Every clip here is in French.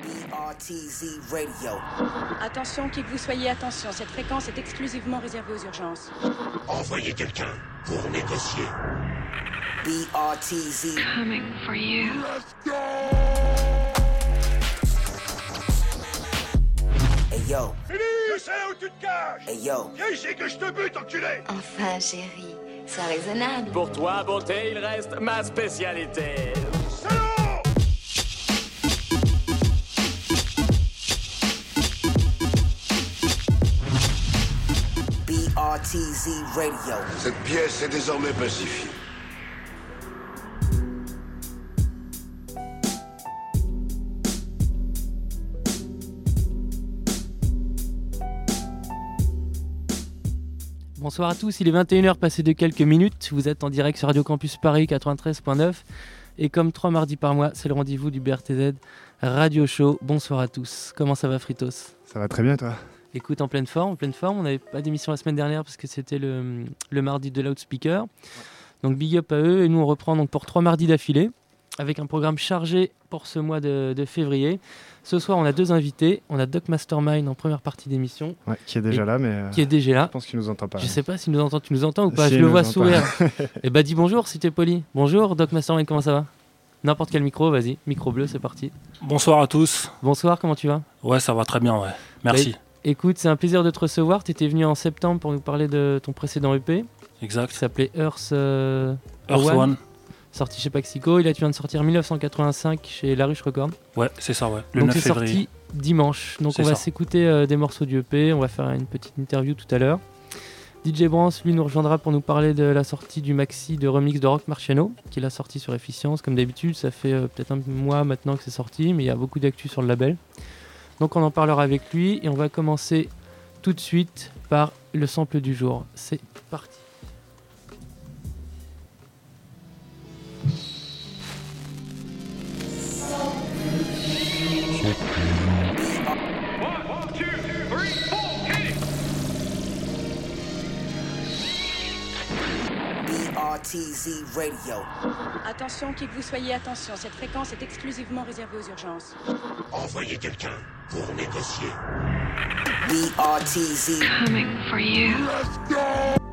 BRTZ Radio. Attention, qui que vous soyez, attention, cette fréquence est exclusivement réservée aux urgences. Envoyez quelqu'un pour négocier. BRTZ. coming for you. Hey yo, Je sais où tu te caches hey yo. Viens ici que je te bute, enculé Enfin, chérie, sois raisonnable. Pour toi, beauté, il reste ma spécialité. Radio. Cette pièce est désormais pacifiée. Bonsoir à tous, il est 21h passé de quelques minutes. Vous êtes en direct sur Radio Campus Paris 93.9. Et comme trois mardis par mois, c'est le rendez-vous du BRTZ Radio Show. Bonsoir à tous. Comment ça va, Fritos? Ça va très bien, toi? Écoute, en pleine forme, en pleine forme. On n'avait pas d'émission la semaine dernière parce que c'était le, le mardi de Loudspeaker. Donc big up à eux. Et nous, on reprend donc pour trois mardis d'affilée avec un programme chargé pour ce mois de, de février. Ce soir, on a deux invités. On a Doc Mastermind en première partie d'émission Ouais, qui est déjà Et là, mais euh, qui est déjà je là. pense qu'il nous entend pas. Je sais pas s'il nous entend. Tu nous entends ou pas? Si, Je le vois sourire. Eh bah dis bonjour si t'es poli. Bonjour Doc Mastermind, comment ça va? N'importe quel micro, vas-y. Micro bleu, c'est parti. Bonsoir à tous. Bonsoir, comment tu vas? Ouais, ça va très bien, ouais. Merci. Écoute, c'est un plaisir de te recevoir. Tu étais venu en septembre pour nous parler de ton précédent EP qui Exact. s'appelait Earth, euh, Earth One, One. sorti chez Paxico. Et là, tu viens de sortir en 1985 chez La Ruche Records. Ouais, c'est ça, ouais. Le Donc 9 c'est sorti dimanche. Donc on va s'écouter euh, des morceaux du EP. On va faire une petite interview tout à l'heure. DJ Brance, lui, nous rejoindra pour nous parler de la sortie du maxi de remix de Rock Marciano, qu'il a sorti sur Efficience. Comme d'habitude, ça fait euh, peut-être un mois maintenant que c'est sorti, mais il y a beaucoup d'actu sur le label. Donc on en parlera avec lui et on va commencer tout de suite par le sample du jour. C'est parti. Radio. Attention, qui que vous soyez, attention, cette fréquence est exclusivement réservée aux urgences. Envoyez quelqu'un pour négocier. BRTZ. Coming for you. Head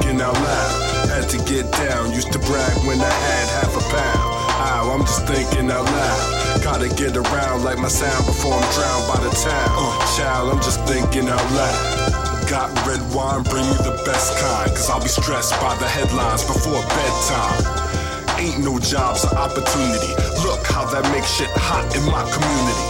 thinking out loud. Had to get down, used to brag when I had half a pound. Ow, I'm just thinking out loud. Gotta get around like my sound before I'm drowned by the town. Uh, child, I'm just thinking out loud. Got red wine, bring me the best kind. Cause I'll be stressed by the headlines before bedtime. Ain't no jobs or opportunity. Look how that makes shit hot in my community.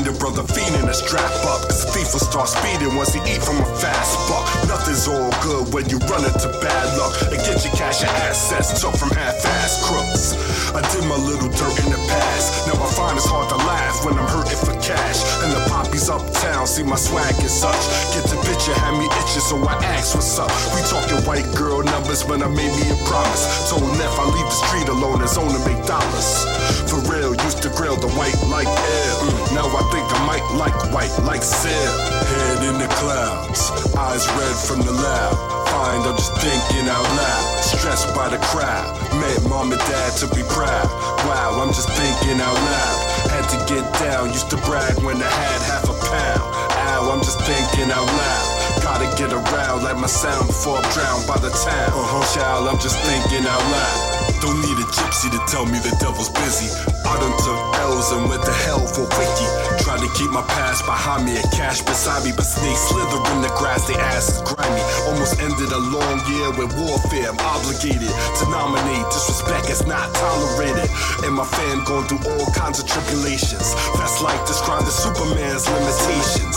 Find a brother fiending a strap up. Cause the thief will start speeding once he eat from a fast buck. Nothing's all good when you run into bad luck. And get your cash and assets took from half-ass crooks. I did my little dirt in the past. Now I find it's hard to laugh when I'm hurting for cash. And the poppies uptown see my swag and such. Get the picture, had me itching, so I asked what's up. We talking white girl numbers when I made me a promise. Told Neff I leave the street alone, it's on to make dollars. For real, used to grill the white like air. Mm, now I think I might like white like sail. Head in the clouds, eyes red from the loud. Find I'm just thinking out loud. Stressed by the crowd. Met mom and dad to be proud. Wow, I'm just thinking out loud. Had to get down, used to brag when I had half a pound. Ow, I'm just thinking out loud. Gotta get around like my sound before I'm drowned by the town. Uh-huh, child, I'm just thinking out loud. Don't need a gypsy to tell me the devil's busy. I done took L's and went to hell for quickie. Tried to keep my past behind me and cash beside me, but snakes slither in the grass, they ass is grimy. Almost ended a long year with warfare. I'm obligated to nominate. Disrespect is not tolerated. And my fam going through all kinds of tribulations. That's like describing Superman's limitations.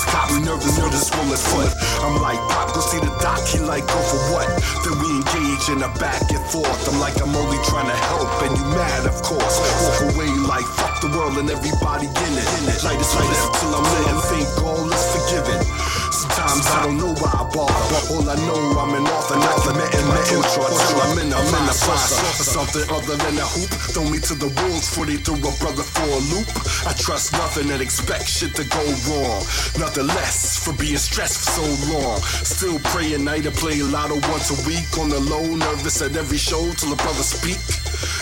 Pops got me nervous, nervous will his foot. I'm like, Pop, go see the doc. He like, go for what? Then we engage in a back and forth. I'm like, I'm only trying to help, and you mad, of course. Walk away like, fuck the world and everybody in it. Light is light till I'm lit think all is forgiven. Sometimes I don't know why I bother. All I know, I'm an author, not limiting my intro till I'm in a, I'm in a saucer. Something other than a hoop. Throw me to the wolves before they threw a brother for a loop. I trust nothing and expect shit to go wrong. Nothing less for being stressed for so long. Still praying night to play lotto once a week on the low. Nervous at every show till a brother speak.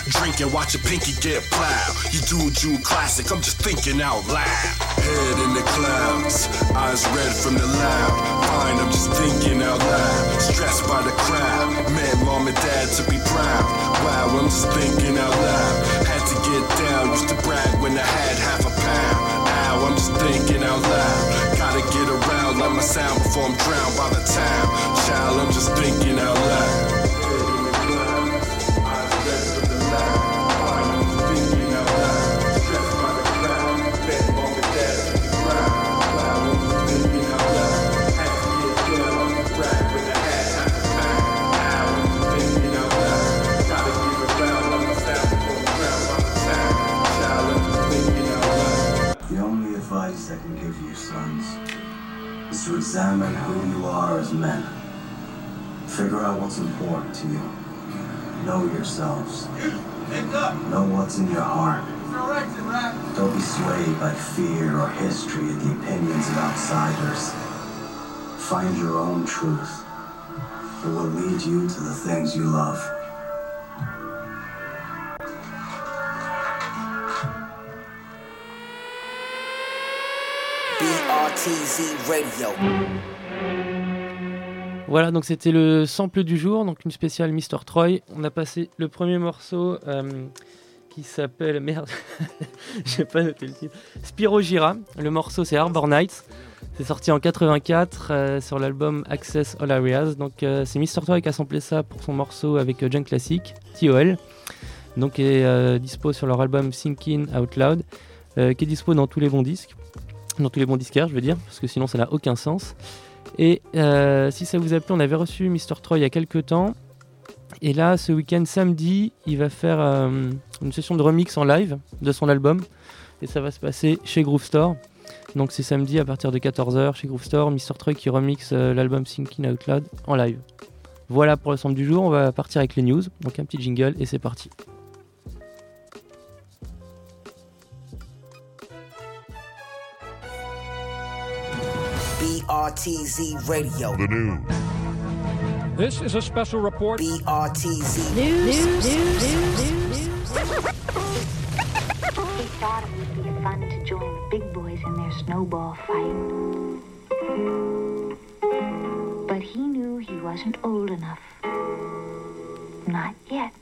Drink and watch a pinky get plowed. You do a Jew classic, I'm just thinking out loud. Head in the clouds, eyes red from the loud. Fine, I'm just thinking out loud. Stressed by the crowd, man, mom and dad to be proud. Wow, I'm just thinking out loud. Had to get down, used to brag when I had half a pound. Ow, I'm just thinking out loud. Gotta get around like my sound before I'm drowned by the town. Child, I'm just thinking out loud. Advice I can give you, sons, is to examine who you are as men. Figure out what's important to you. Know yourselves. Know what's in your heart. Don't be swayed by fear or history or the opinions of outsiders. Find your own truth. It will lead you to the things you love. Voilà, donc c'était le sample du jour, donc une spéciale Mr. Troy. On a passé le premier morceau euh, qui s'appelle. Merde, j'ai pas noté le titre. Spiro Gira. Le morceau c'est Harbor Nights. C'est sorti en 84 euh, sur l'album Access All Areas. Donc euh, c'est Mr. Troy qui a samplé ça pour son morceau avec John Classic, TOL. Donc est dispo sur leur album Thinking Out Loud, qui est dispo dans tous les bons disques. Dans tous les bons disquaires, je veux dire, parce que sinon ça n'a aucun sens. Et euh, si ça vous a plu, on avait reçu Mr. Troy il y a quelques temps. Et là, ce week-end, samedi, il va faire euh, une session de remix en live de son album. Et ça va se passer chez Groove Store. Donc c'est samedi à partir de 14h chez Groove Store. Mr. Troy qui remixe euh, l'album Thinking Out Loud en live. Voilà pour le du jour. On va partir avec les news. Donc un petit jingle et c'est parti. BRTZ Radio. The news. This is a special report. BRTZ News, He thought it would be fun to join the big boys in their snowball fight. But he knew he wasn't old enough. Not yet.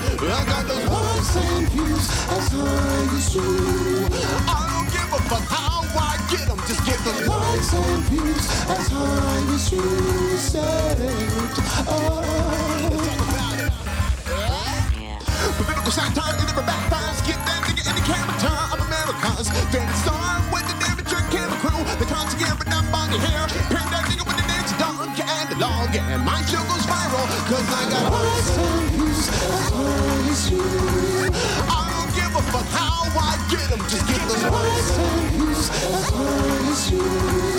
I got those likes and views as high as you. I don't give a fuck how I get them, just get the likes and views as high as you said. Oh. Political satire in the backfires. Get that nigga in the camera time of Americans. Then start with the damage your camera crew. The content but not body hair. Pair that nigga with the names dunk and the log. And my show goes viral. Cause I got why get them? Just get them as as you.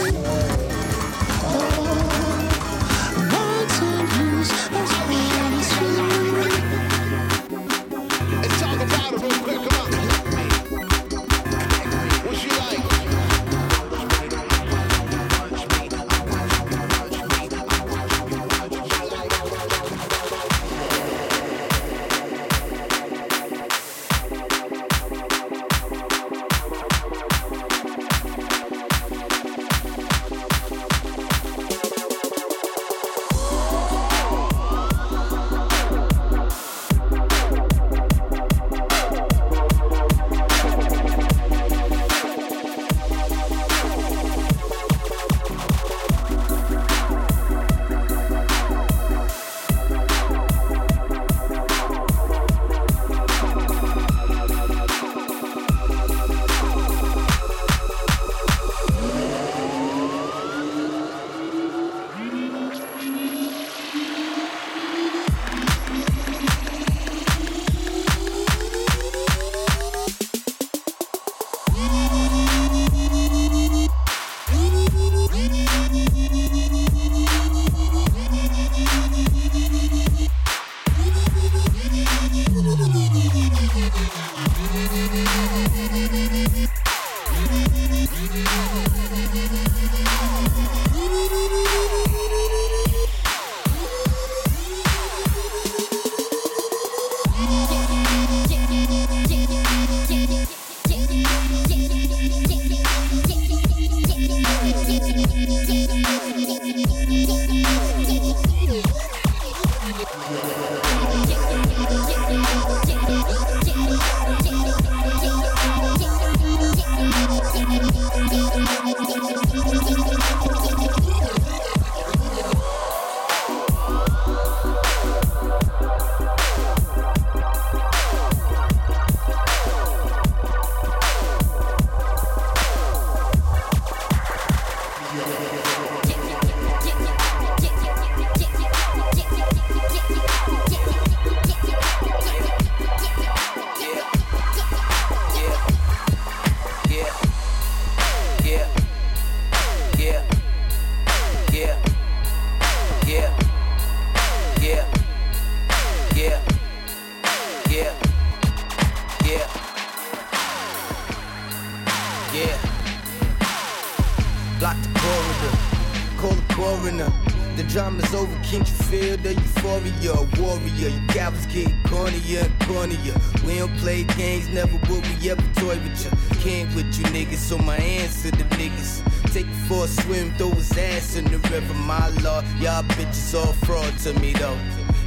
And cornier. We don't play games, never will we ever toy with you. Can't with you niggas, so my answer to the niggas. Take it for a swim, throw his ass in the river, my lord. Y'all bitches all fraud to me though.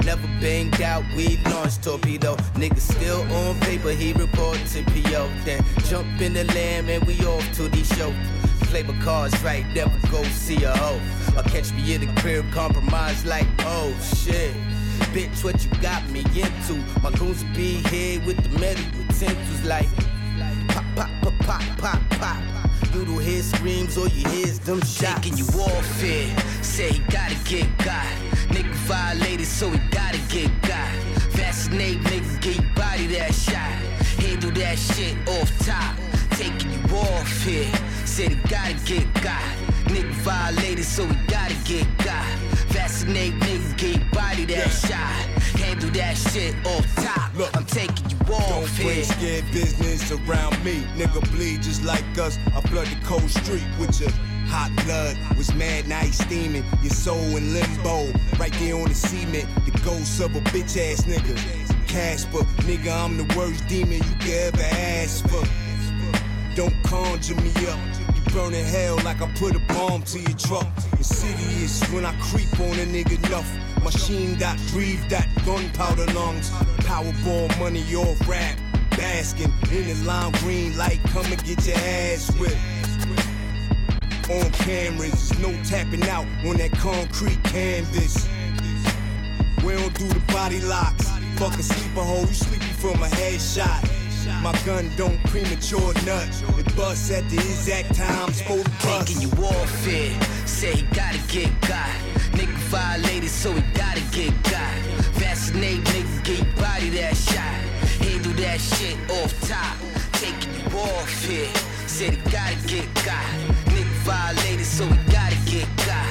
Never banged out, we launched torpedo. Niggas still on paper, he report to PO. Then jump in the lamb and we off to the show. Play my cards right, never go see a hoe. Or catch me in the crib, compromise like, oh shit. Bitch, what you got me into? My goons be here with the metal utensils like pop, pop, pop, pop, pop, pop. You do hear screams or you hear them shots. Taking you warfare, say he gotta get got. Nigga violated, so he gotta get got. Vaccinate, nigga, get your body that shot. Handle that shit off top. Taking you off here, said he gotta get got. Nigga violated, so he gotta get got. Vaccinate, nigga, get body that shot. Handle that shit off top. Look, I'm taking you off Don't here. scared business around me. Nigga bleed just like us. I flood the cold street with your hot blood. Was mad, now he's steaming. Your soul in limbo. Right there on the cement. The ghost of a bitch ass nigga. Casper. Nigga, I'm the worst demon you could ever ask for. Don't conjure me up. Burning hell like I put a bomb to your truck. Insidious when I creep on a nigga enough. Machine got breathe that gunpowder lungs. Powerball money off rap. Basking in the lime green light. Come and get your ass whipped. On cameras, there's no tapping out on that concrete canvas. We don't do the body locks. Fuck a sleeper hole, you sleepy from a headshot. My gun don't premature nut. It busts at the exact time. Supposed to bust. Taking you off. Say he gotta get got. Nigga violated, so he gotta get got. Vaccinate, nigga, get body that shot. Handle that shit off top. Taking you off it. Said he gotta get got. Nigga violated, so he gotta get got.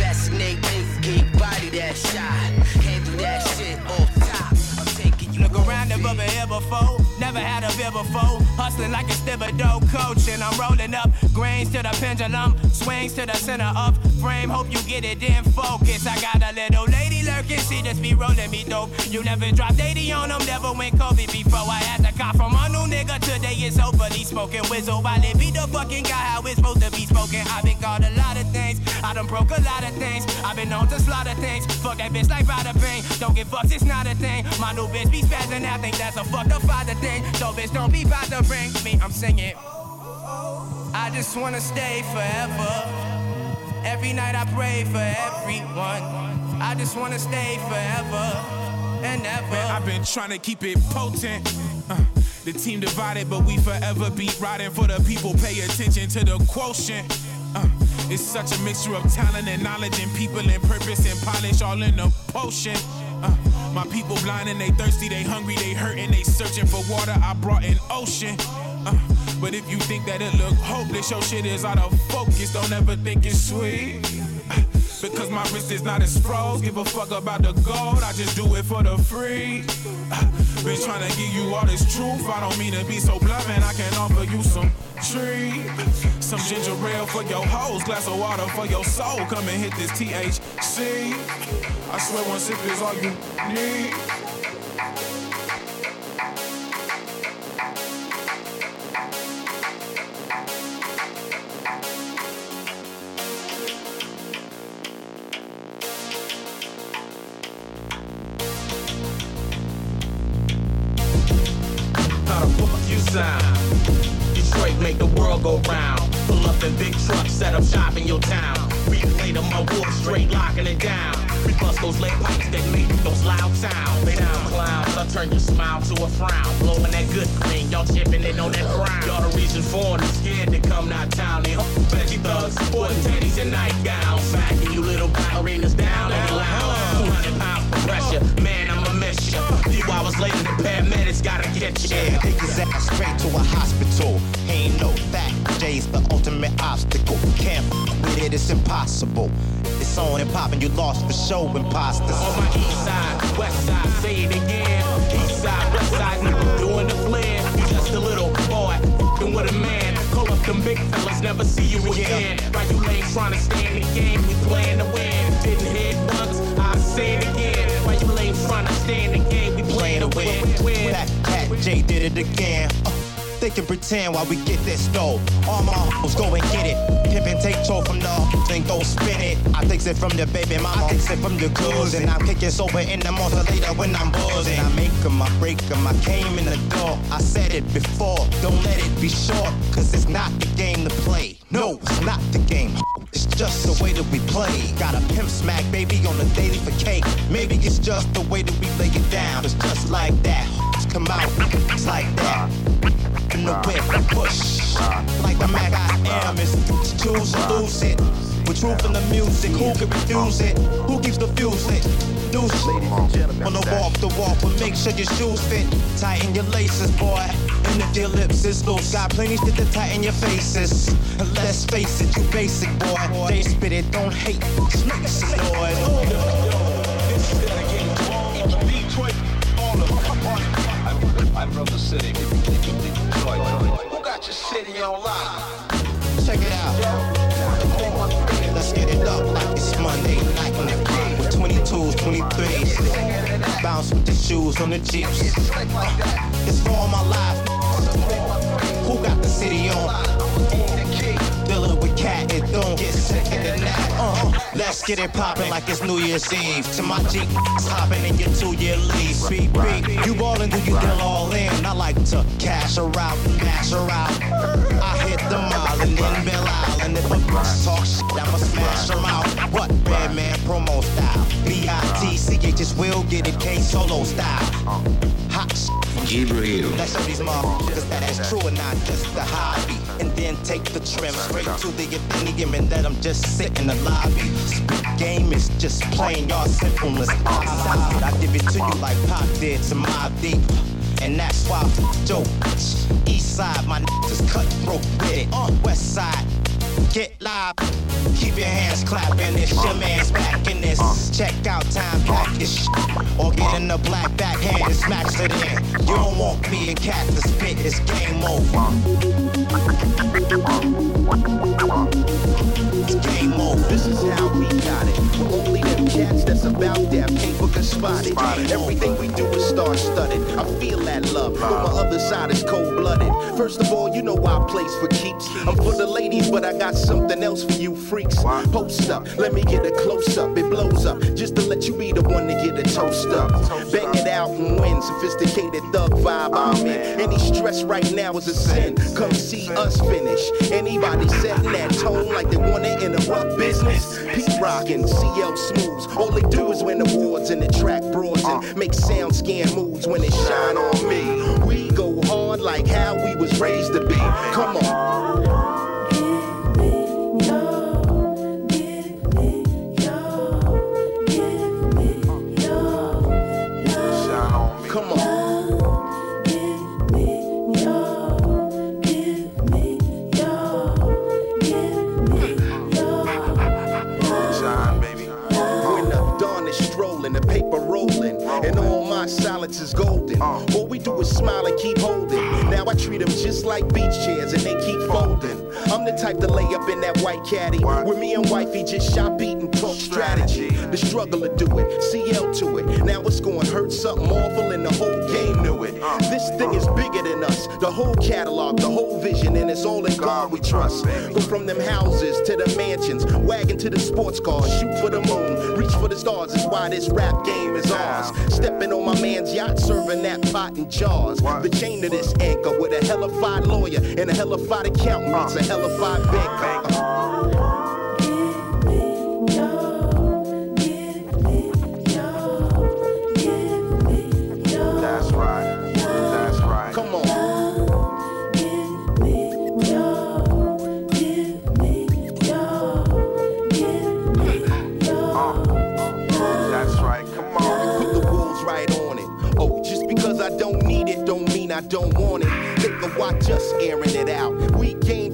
Vaccinate, nigga, get body that shot. Handle that shit off top. Look around bubble here before. Never had a bill before. Hustling like a Thibodeau coach. And I'm rolling up. Grains to the pendulum. Swings to the center of frame. Hope you get it in focus. I got a little lady lurking. She just be rolling me dope. You never dropped 80 on them. Never went Kobe before. I had to cop from a new nigga. Today it's overly smoking. Whistle while it be the fucking guy. How it's supposed to be spoken. I've been called a lot of things. I done broke a lot of things. I've been known to slaughter things. Fuck that bitch like Bada Bing. Don't give fucks, it's not a thing. My new bitch be spazzing. I think that's a fucked up father thing. So bitch, don't be about to bring me. I'm singing. I just wanna stay forever. Every night I pray for everyone. I just wanna stay forever and ever. Man, I've been trying to keep it potent. Uh, the team divided, but we forever be riding for the people. Pay attention to the quotient. Uh, it's such a mixture of talent and knowledge and people and purpose and polish all in a potion. Uh, my people blind and they thirsty, they hungry, they hurting, they searching for water. I brought an ocean. Uh, but if you think that it look hopeless, your shit is out of focus. Don't ever think it's sweet. Uh, because my wrist is not as froze. Give a fuck about the gold, I just do it for the free. Uh, been trying to give you all this truth. I don't mean to be so blunt. I can offer you some tree. Some ginger ale for your hoes, glass of water for your soul. Come and hit this THC. I swear one sip is all you need. How the fuck you sound? Detroit make the world go round. Pull up in big trucks, set up shop in your town. Relay to my wolf, straight locking it down. We bust those lead pipes that make those loud sounds. They down clowns, I turn your smile to a frown. Blowing that good green, y'all chipping it on that ground. Y'all the reason foreign is scared to come out town. They veggie thugs, sporting teddies and nightgowns. Backing you little ballerinas down the lounge. 200 pounds pressure, man, Few hours later, the paramedics gotta get. Yeah, take his ass straight to a hospital. He ain't no fact, Jay's the ultimate obstacle. Can't with it, it's impossible. It's on and popping, you lost for show, imposters. On my east side, west side, say it again. East side, west side, nigga, doing the. You just a little boy, f***ing with a man. Call up them big fellas, never see you again. Right, you lame trying to stay in the game, we playing to win. Didn't hit once, I say it again. In the game, we playing win. That cat Jay did it again. Uh, they can pretend while we get this dough. All my hoes go and get it. Pimp and take toe from the hoes and go spin it. I takes it from the baby mama, I takes it from the cousin. I'm kicking sober in the monster later when I'm buzzing. I make 'em, I break 'em, I came in the door. I said it before, don't let it be short. Cause it's not the game to play. No, it's not the game. It's just the way that we play. Got a pimp smack baby on the daily for cake. Maybe it's just the way that we lay it down. It's just like that. Come out, it's like that. In the whip, push. Like the Mac I am, it's choose or lose it. With truth in the music, who can refuse it? Who keeps the fuse? Do shit. On the walk, the walk, but make sure your shoes fit. Tighten your laces, boy. And if your lips is loose, got plenty shit to tighten your faces. And let's face it, you basic, boy. They spit it, don't hate. Just make some noise. Detroit, all of I'm from the city, Detroit. Who got your city on lock? Check it out. Let's get it up like it's Monday night on the 22s, 23s. Bounce with the shoes on the jeeps. It's for all my life. Who got the city on? Dealing with cat, it don't get sick the. Uh, let's get it poppin' like it's New Year's Eve. To my Jeep, hopping in your two-year lease. Beep, beep. You ballin', do you deal all in? I like to cash her out, mash her out. I hit the mile and then Belle Isle. And if a bitch talk shit, I'ma smash her out. What? Redman promo style. B-I-T-C-H will get it K solo style. Hot shit. Jibril. Let's show these motherfuckers that it's true and not just a hobby. And then take the trim straight to the opinion and that I'm just sitting in the lobby. Game is just plain y'all simpleness. I give it to you like Pop did to my deep. And that's why Joe, east side, my niggas cutthroat with it. Uh, west side, get live. Keep your hands clapping. It's your man's back in this. Check out time package. Or get in the black backhand and smash it in. You don't want me and cat to spit. It's game over. It's game over. This is how we about that paper can spot it. Everything we do is star studded. I feel that love, but my other side is cold blooded. First of all, you know I plays for keeps. I'm for the ladies, but I got something else for you freaks. Post up, let me get a close up. It blows up just to let you be the one to get a toast up. Bang it out and win. Sophisticated thug vibe I'm in. Any stress right now is a sin. Come see us finish. Anybody setting that tone like they wanna interrupt business. Pete rockin', CL smooths. All they do is win awards and the track broads and uh. make sound scan moves when it shine on me. We go hard like how we was raised to be. Come on. Silence is golden. Uh. All we do is smile and keep holding. Now I treat them just like beach chairs, and they keep folding. I'm the type to lay up in that white caddy, where me and wifey just shop, eat, and talk strategy. The struggle to do it, CL to it. Now it's going to hurt something awful, and the whole game knew it. Uh, this thing uh. is bigger than us, the whole catalog, the whole vision, and it's all in God we trust. Go from them houses to the mansions, wagon to the sports cars, shoot for the moon, reach for the stars. Is why this rap game is ours. Stepping on my man's yacht, serving that pot in jars. The chain to this anchor with a hellified lawyer and a hellified accountant It's a hellified banker. I don't want it. They can watch us airing it out. We that.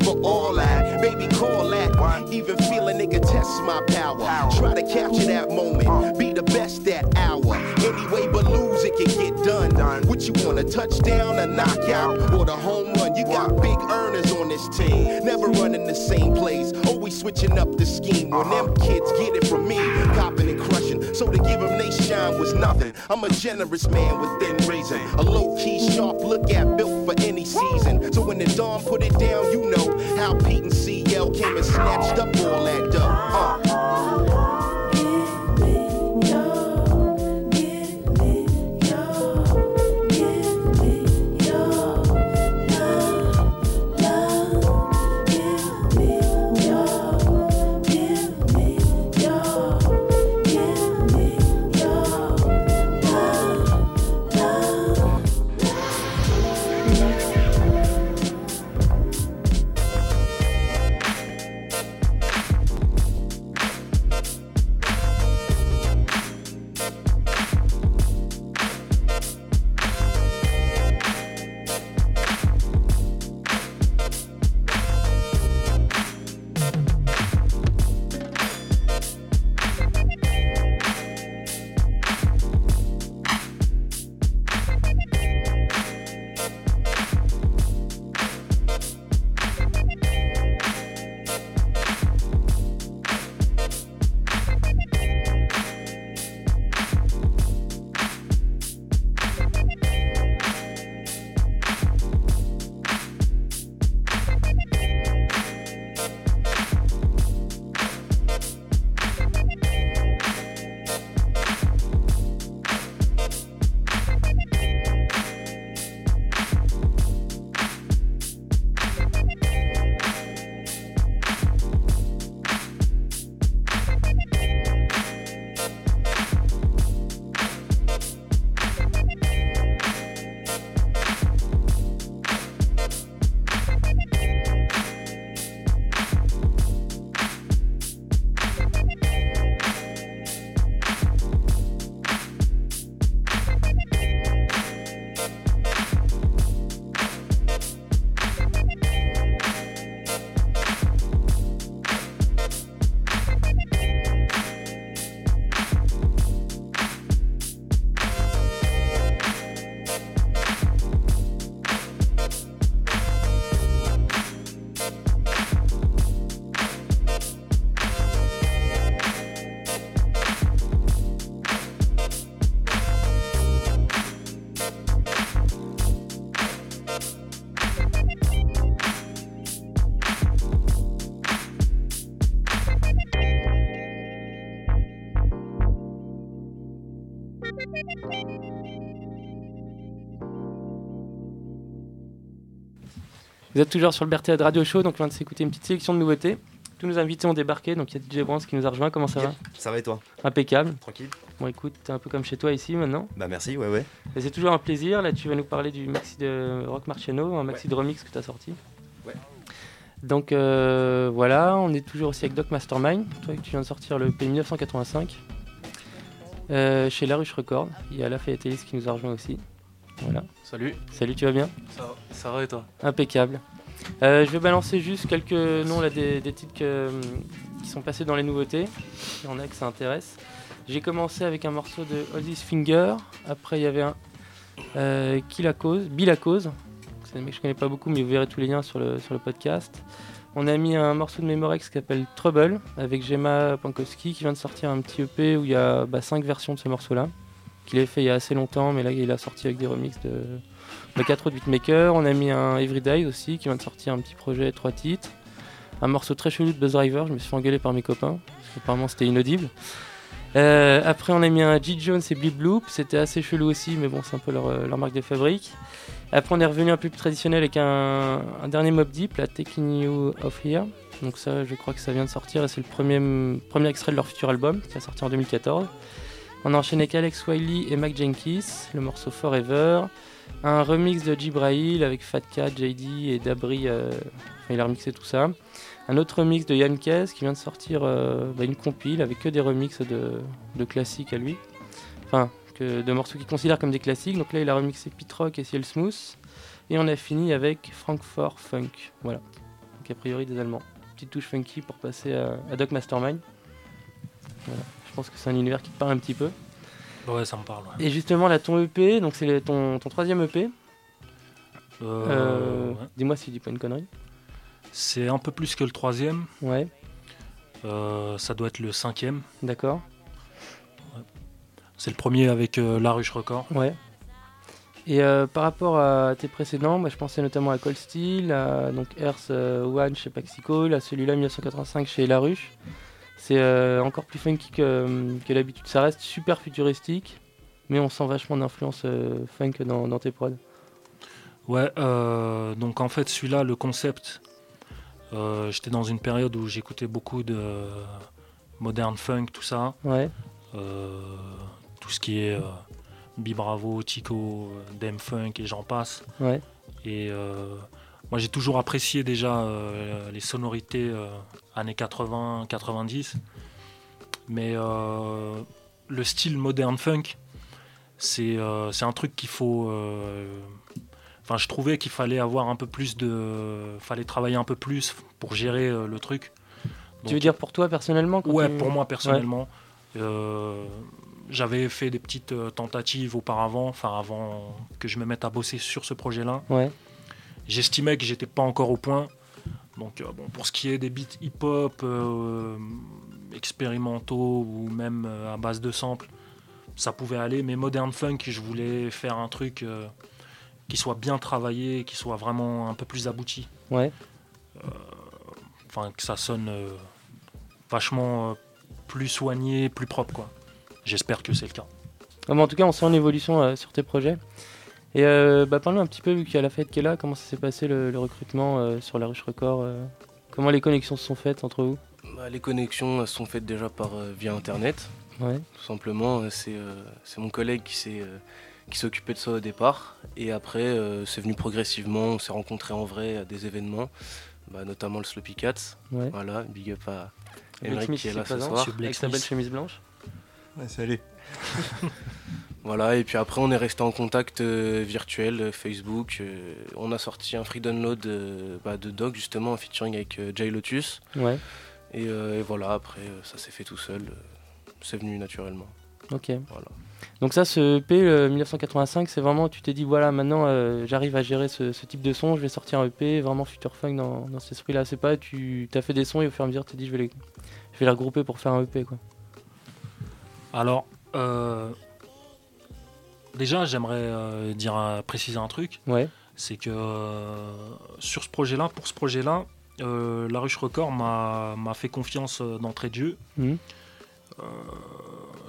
Baby, call that. Even feel a nigga test my power. Try to capture that moment. Be the best that hour. Anyway, but lose it can get done. What you want, a touchdown, a knockout, or the home run? You got big earners on this team. Never running the same plays. Always switching up the scheme. When them kids get it from me, copping and crushing. So to give them they shine was nothing. I'm a generous man within reason. A low key, sharp look at built for any season. So when the dawn put it down, you know how Pete and CL came and snatched up all that dough. Uh. Vous êtes toujours sur le Berthéad Radio Show, donc on vient de s'écouter une petite sélection de nouveautés. Tous nos invités ont débarqué, donc il y a DJ Brands qui nous a rejoint. Comment ça va Ça va et toi Impeccable. Tranquille. Bon, écoute, t'es un peu comme chez toi ici maintenant. Bah merci, ouais, ouais. C'est toujours un plaisir. Là, tu vas nous parler du maxi de Rock Marciano, un maxi de remix que tu as sorti. Ouais. Donc euh, voilà, on est toujours aussi avec Doc Mastermind, toi tu viens de sortir le P 1985 euh, chez La Ruche Record. Il y a Lafayette Ellis qui nous a rejoint aussi. Voilà. Salut. Salut, tu vas bien Ça va, ça va et toi Impeccable. Euh, je vais balancer juste quelques noms là, des, des titres que, qui sont passés dans les nouveautés. Il y en a que ça intéresse. J'ai commencé avec un morceau de All This Finger. Après, il y avait un euh, Qui la cause? Bill la cause. C'est des mecs que je connais pas beaucoup, mais vous verrez tous les liens sur le, sur le podcast. On a mis un morceau de Memorex qui s'appelle Trouble avec Gemma Pankowski qui vient de sortir un petit EP où il y a 5 versions de ce morceau-là. Qu'il a fait il y a assez longtemps, mais là il a sorti avec des remixes de, de 4 autres beatmakers. On a mis un Everyday aussi qui vient de sortir un petit projet, 3 titres. Un morceau très chelou de Buzz Driver, je me suis fait engueuler par mes copains, parce qu'apparemment c'était inaudible. Euh, après on a mis un G. Jones et Blip Bloop, c'était assez chelou aussi, mais bon c'est un peu leur, euh, leur marque de fabrique. Après on est revenu un peu plus traditionnel avec un, un dernier Mob Deep, la Taking You Off Here. Donc ça je crois que ça vient de sortir et c'est le premier, premier extrait de leur futur album qui a sorti en 2014. On a enchaîné avec Alex Wiley et Mac Jenkins, le morceau Forever. Un remix de Jibrail avec Fat Cat, JD et Dabri, euh, il a remixé tout ça. Un autre remix de Yann qui vient de sortir euh, bah, une compile avec que des remixes de, classiques à lui. Enfin, que de morceaux qu'il considère comme des classiques. Donc là, il a remixé Pit Rock et Ciel Smooth. Et on a fini avec Frankfurt Funk. Voilà. Donc a priori des Allemands. Petite touche funky pour passer à, à Doc Mastermind. Je pense que c'est un univers qui te parle un petit peu. Ouais, ça me parle. ouais. Et justement, là, ton EP, donc c'est ton, ton troisième EP. Euh, Euh, ouais. Dis-moi si je dis pas une connerie. C'est un peu plus que le troisième. Ouais. Euh, ça doit être le cinquième. D'accord. C'est le premier avec La Ruche Record. Ouais. Et euh, par rapport à tes précédents, moi, je pensais notamment à Cold Steel, à donc Earth euh, One chez Paxico, à celui-là 1985 chez La Ruche. C'est euh, encore plus funky que, que d'habitude. Ça reste super futuristique, mais on sent vachement d'influence euh, funk dans, dans tes prods. Ouais, euh, donc en fait, celui-là, le concept, j'étais dans une période où j'écoutais beaucoup de modern funk, tout ça. Ouais. Tout ce qui est Bibravo, Tico, Dem Funk et j'en passe. Ouais. Et euh, moi, j'ai toujours apprécié déjà euh, les sonorités euh, années 80, 90. Mais euh, le style modern funk, c'est un truc qu'il faut. Enfin, je trouvais qu'il fallait avoir un peu plus de. fallait travailler un peu plus pour gérer le truc. tu veux dire pour toi personnellement quand Ouais, tu- pour moi personnellement. J'avais fait des petites tentatives auparavant, enfin avant que je me mette à bosser sur ce projet-là. Ouais. J'estimais que j'étais pas encore au point. Donc euh, bon, pour ce qui est des beats hip-hop euh, expérimentaux ou même euh, à base de samples, ça pouvait aller. Mais modern funk, je voulais faire un truc qui soit bien travaillé, qui soit vraiment un peu plus abouti. Ouais. Enfin, que ça sonne vachement plus soigné, plus propre, quoi. J'espère que c'est le cas. Ah, mais en tout cas, on sent une évolution euh, sur tes projets. Et euh, bah, parle-nous un petit peu, vu qu'il y a la fête qui est là, comment ça s'est passé le, le recrutement euh, sur la Ruche Record euh, Comment les connexions se sont faites entre vous? Bah, les connexions elles sont faites déjà par euh, via internet. Ouais. Tout simplement, c'est euh, mon collègue qui s'est euh, qui occupé de ça au départ et après euh, c'est venu progressivement. On s'est rencontrés en vrai à des événements, bah, notamment le Sloppy Cats. Ouais. Voilà, big up à Emmerich qui est là ce soir. avec sa belle chemise blanche. Ouais, salut. voilà, et puis après on est resté en contact euh, virtuel, euh, Facebook. euh, on a sorti un free download euh, bah, de Doc justement en featuring avec euh, Jay Lotus. Ouais. Et, euh, et voilà, après euh, ça s'est fait tout seul. euh, c'est venu naturellement. Ok. Voilà. Donc ça, ce EP euh, 1985, c'est vraiment, tu t'es dit, voilà, maintenant euh, j'arrive à gérer ce, ce type de son, je vais sortir un EP, vraiment future funk dans, dans cet esprit-là. C'est pas, tu as fait des sons et au fur et à mesure, tu t'es dit, je vais, les, je vais les regrouper pour faire un EP, quoi. Alors, euh, déjà, j'aimerais euh, dire, euh, préciser un truc. Ouais. C'est que euh, sur ce projet-là, pour ce projet-là, La Ruche Record m'a fait confiance d'entrée de jeu. Euh,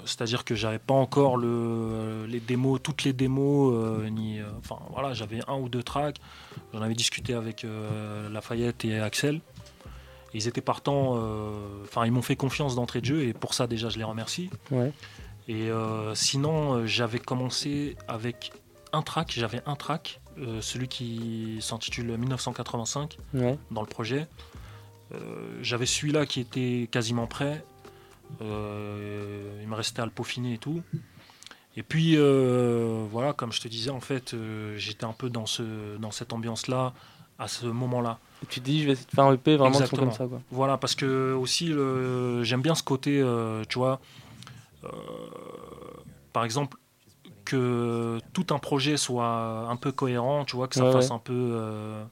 C'est-à-dire que j'avais pas encore le, les démos, toutes les démos, ni, enfin voilà, j'avais un ou deux tracks. J'en avais discuté avec Lafayette et Axel. Ils étaient partants, euh, enfin ils m'ont fait confiance d'entrée de jeu et pour ça déjà je les remercie. Ouais. Et euh, sinon, euh, j'avais commencé avec un track, j'avais un track, euh, celui qui s'intitule 1985 Ouais. dans le projet. J'avais celui-là qui était quasiment prêt. Il me restait à le peaufiner et tout. Et puis euh, voilà, comme je te disais, en fait, euh, j'étais un peu dans, ce, dans cette ambiance-là à ce moment-là. Et tu te dis, je vais essayer de faire un EP vraiment son comme ça. Quoi. Voilà, parce que aussi, j'aime bien ce côté, euh, tu vois, par exemple, que tout un projet soit un peu cohérent, tu vois, que ça Ouais, fasse ouais. un peu, euh,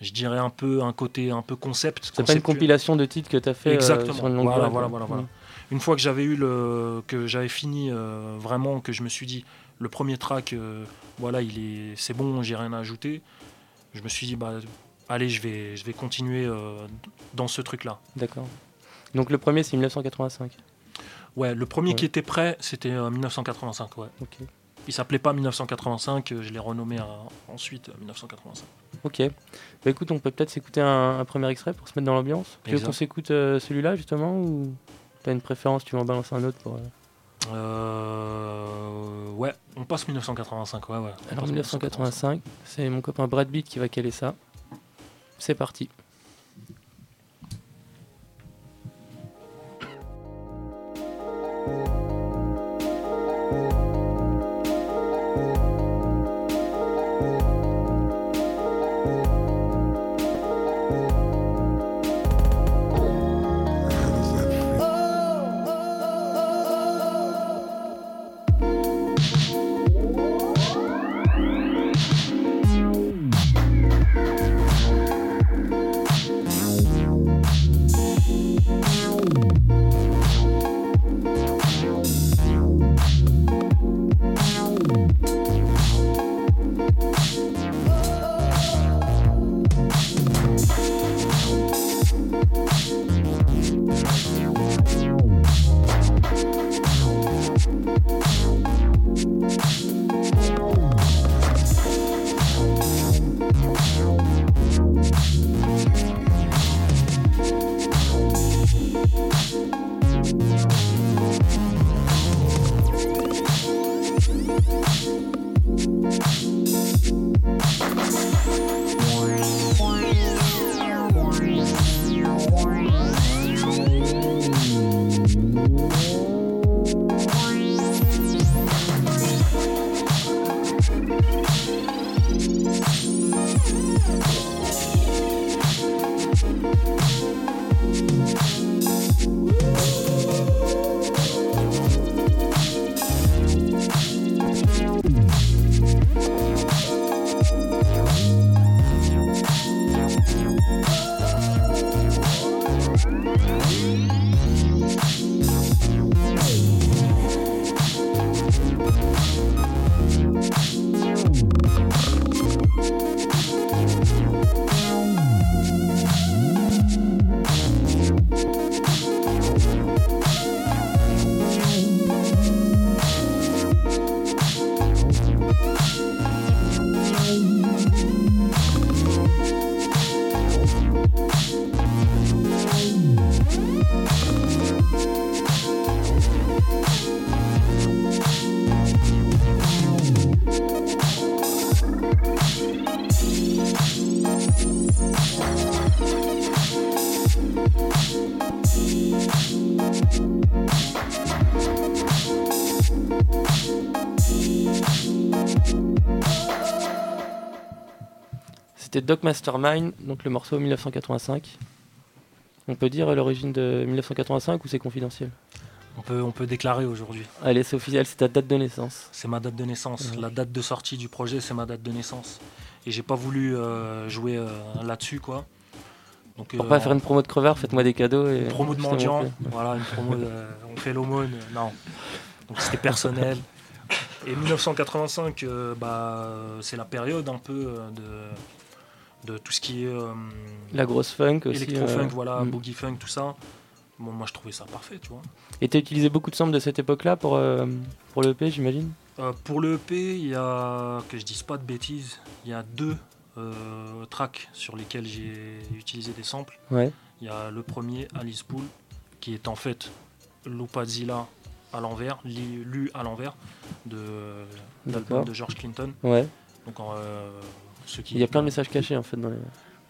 je dirais un peu un côté un peu concept. C'est pas une compilation de titres que tu as fait euh, Exactement. sur une longue voilà, durée, voilà, voilà, voilà. Mm. Une fois que j'avais eu le, que j'avais fini euh, vraiment, que je me suis dit, le premier track, euh, voilà, il est, c'est bon, j'ai rien à ajouter. Je me suis dit, bah, allez, je vais, je vais continuer euh, dans ce truc-là. D'accord. Donc le premier, c'est 1985. Ouais, le premier Ouais. qui était prêt, c'était euh, 1985, ouais. Ok. Il s'appelait pas 1985, euh, je l'ai renommé à- ensuite euh, 1985. Ok. Bah écoute, on peut peut-être s'écouter un, un premier extrait pour se mettre dans l'ambiance. Tu veux qu'on s'écoute euh, celui-là justement ou t'as une préférence Tu veux en balancer un autre pour. euh, Euh, ouais, on passe 1985, ouais, ouais. Alors passe 1985, c'est mon copain Brad Beat qui va caler ça. C'est parti. C'était Doc Mastermind, donc le morceau 1985. On peut dire l'origine de 1985 ou c'est confidentiel? On peut, on peut déclarer aujourd'hui. Allez, c'est officiel, c'est ta date de naissance. C'est ma date de naissance. Ouais. La date de sortie du projet, c'est ma date de naissance. Et j'ai pas voulu euh, jouer euh, là-dessus, quoi. Donc, Pour euh, pas faire une promo de crevard, faites-moi des cadeaux. Et Une promo de mendiant, voilà, une promo de, on fait l'aumône, non. Donc c'était personnel. Et 1985, euh, bah, c'est la période un peu euh, de, de tout ce qui est euh, La grosse funk aussi, électro-funk, euh, voilà, mm. boogie funk, tout ça. Bon, moi, je trouvais ça parfait, tu vois. Et t'as utilisé beaucoup de samples de cette époque-là pour, euh, pour le EP, j'imagine? Euh, pour le EP, il y a, que je dise pas de bêtises, il y a deux euh, tracks sur lesquels j'ai utilisé des samples. Ouais. Il y a le premier, Alice Pool, qui est en fait Lupazilla à l'envers, lu à l'envers, de l'album de George Clinton. Ouais. Donc, euh, ceux qui Il y a plein de messages cachés en fait dans les.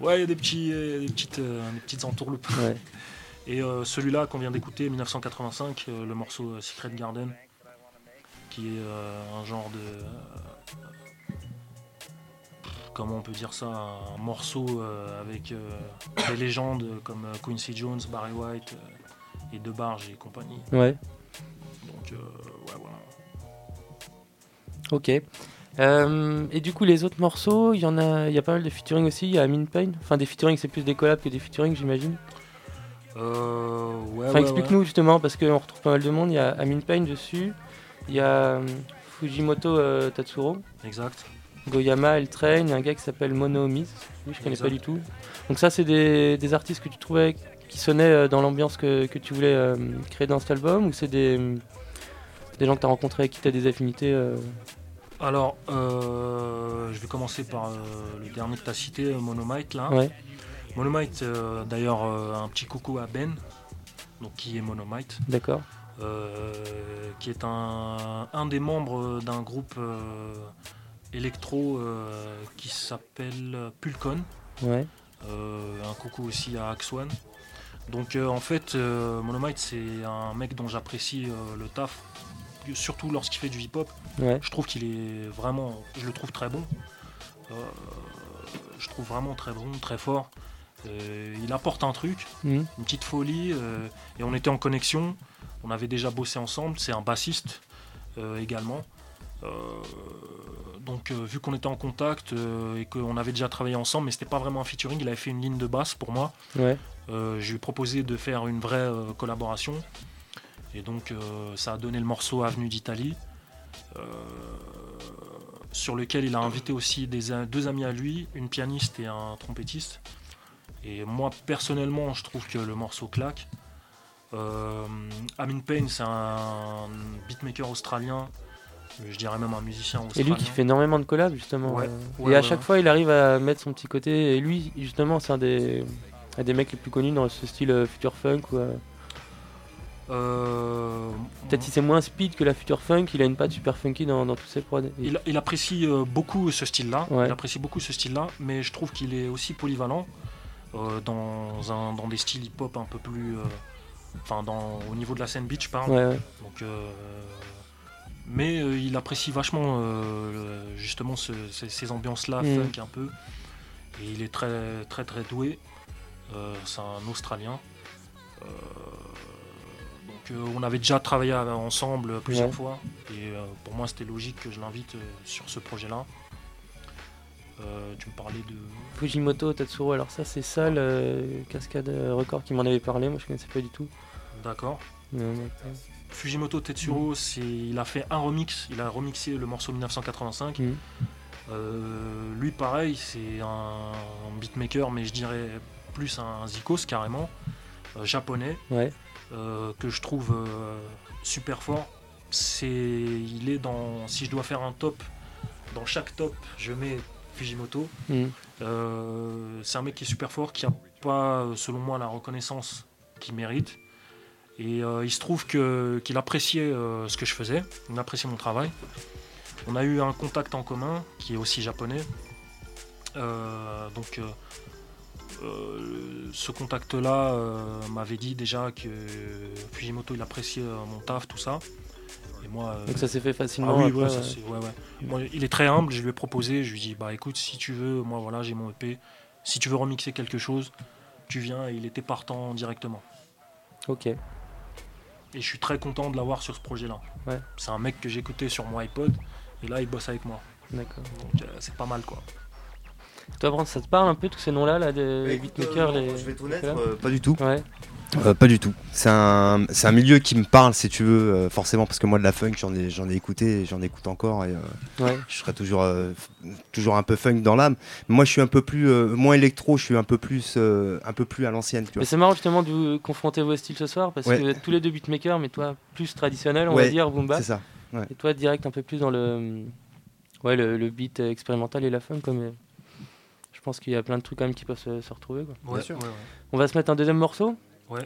Ouais, il y a des, petits, euh, des, petites, euh, des petites entourloupes. Ouais. Et euh, celui-là qu'on vient d'écouter, 1985, euh, le morceau Secret Garden, qui est un genre de. comment on peut dire ça Un morceau avec des légendes comme Quincy Jones, Barry White et De Barge et compagnie. Ouais. Donc, euh, ouais, voilà. Ok. Euh, et du coup, les autres morceaux, il y en a, il y a pas mal de featuring aussi. Il y a Amin Payne. Enfin, des featuring, c'est plus des collabs que des featuring, j'imagine. Euh, ouais, Enfin, ouais, explique-nous ouais. justement, parce qu'on retrouve pas mal de monde. Il y a Amin Payne dessus. Il y a euh, Fujimoto euh, Tatsuro. Exact. Goyama, El Train, un gars qui s'appelle Mono Miz. Lui, je connais Exact. pas du tout. Donc, ça, c'est des, des artistes que tu trouvais qui sonnaient dans l'ambiance que, que tu voulais créer dans cet album Ou c'est des, des gens que tu as rencontrés avec qui tu as des affinités Alors, euh, je vais commencer par euh, le dernier que tu as cité, euh, Monomite. Là. Ouais. Monomite, euh, d'ailleurs, un petit coucou à Ben, donc, qui est Monomite. D'accord. Qui est un, un des membres d'un groupe électro qui s'appelle Pulcon. Ouais. Un coucou aussi à Axone. Donc en fait, Monomite c'est un mec dont j'apprécie le taf, surtout lorsqu'il fait du hip-hop. Ouais. Je trouve qu'il est vraiment, je le trouve très bon. Euh, je trouve vraiment très bon, très fort. Euh, il apporte un truc, Mhm. une petite folie, euh, et on était en connexion. On avait déjà bossé ensemble. C'est un bassiste également. Donc vu qu'on était en contact et qu'on avait déjà travaillé ensemble, mais c'était pas vraiment un featuring, il avait fait une ligne de basse pour moi. Ouais. Je lui ai proposé de faire une vraie collaboration. Et donc euh, ça a donné le morceau Avenue d'Italie, euh, sur lequel il a invité aussi des, deux amis à lui, une pianiste et un trompettiste. Et moi personnellement, je trouve que le morceau claque. Euh, Amin Payne, c'est un beatmaker australien, je dirais même un musicien Et australien. lui qui fait énormément de collabs justement. Ouais. Ouais, et à ouais, chaque fois il arrive à mettre son petit côté. Et lui justement c'est un des, un des mecs les plus connus dans ce style future funk. Euh, Peut-être si c'est moins speed que la future funk, il a une patte super funky dans, dans tous ses prods. Il, il apprécie euh, beaucoup ce style-là. Ouais. Il apprécie beaucoup ce style-là, mais je trouve qu'il est aussi polyvalent euh, dans, un, dans des styles hip-hop un peu plus, euh, enfin, dans au niveau de la scène beach, je parle. Ouais, ouais. Donc, euh, mais euh, il apprécie vachement euh, justement ce- ces, ces ambiances-là, Mm. funk un peu. Et il est très très très doué. Euh, c'est un Australien. Euh, donc euh, on avait déjà travaillé ensemble plusieurs Ouais. fois. Et euh, pour moi c'était logique que je l'invite euh, sur ce projet-là. Euh, tu me parlais de... Fujimoto Tatsuro, alors ça c'est ça le Cascade Record qui m'en avait parlé, moi je connaissais pas du tout. D'accord. Fujimoto Tetsuro, c'est, il a fait un remix, il a remixé le morceau 1985. Mhm. Euh, lui, pareil, c'est un, beatmaker, mais je dirais plus un zikos carrément, euh, japonais, Ouais. Euh, que je trouve euh, super fort. C'est, il est dans, si je dois faire un top, dans chaque top, je mets Fujimoto. Mhm. Euh, c'est un mec qui est super fort, qui a pas, selon moi, la reconnaissance qu'il mérite. Et euh, il se trouve que, qu'il appréciait euh, ce que je faisais, il appréciait mon travail. On a eu un contact en commun qui est aussi japonais. Donc ce contact-là euh, m'avait dit déjà que Fujimoto il appréciait euh, mon taf, tout ça. Et moi, euh, Donc ça s'est fait facilement Ah oui, après, ouais, ça, ouais. c'est- ouais, ouais. Moi, il est très humble, je lui ai proposé, je lui ai dit bah écoute si tu veux, moi voilà j'ai mon EP, si tu veux remixer quelque chose, tu viens et il était partant directement. Ok. Et je suis très content de l'avoir sur ce projet-là. C'est un mec que j'écoutais sur mon iPod et là il bosse avec moi. D'accord. Donc euh, c'est pas mal quoi. Toi, Brand, ça te parle un peu tous ces noms-là, là, de Bah, beatmakers les... Je vais être honnête, euh, pas du tout. Ouais. Euh, pas du tout. C'est un, c'est un milieu qui me parle, si tu veux, euh, forcément, parce que moi, de la funk, j'en ai, j'en ai écouté, et j'en écoute encore, et euh, Ouais. je serai toujours, euh, toujours un peu funk dans l'âme. Moi, je suis un peu plus, euh, moins électro, je suis un peu plus, euh, un peu plus à l'ancienne, Mais c'est marrant justement de vous confronter vos styles ce soir parce Ouais. que vous êtes tous les deux beatmakers, mais toi plus traditionnel, on va dire, boom bap. c'est ça, ouais. Et toi direct un peu plus dans le, ouais, le, le beat expérimental et la funk. Comme, euh, je pense qu'il y a plein de trucs quand même qui peuvent se, se retrouver. Quoi. Ouais, Bien sûr. ouais, ouais. On va se mettre un deuxième morceau.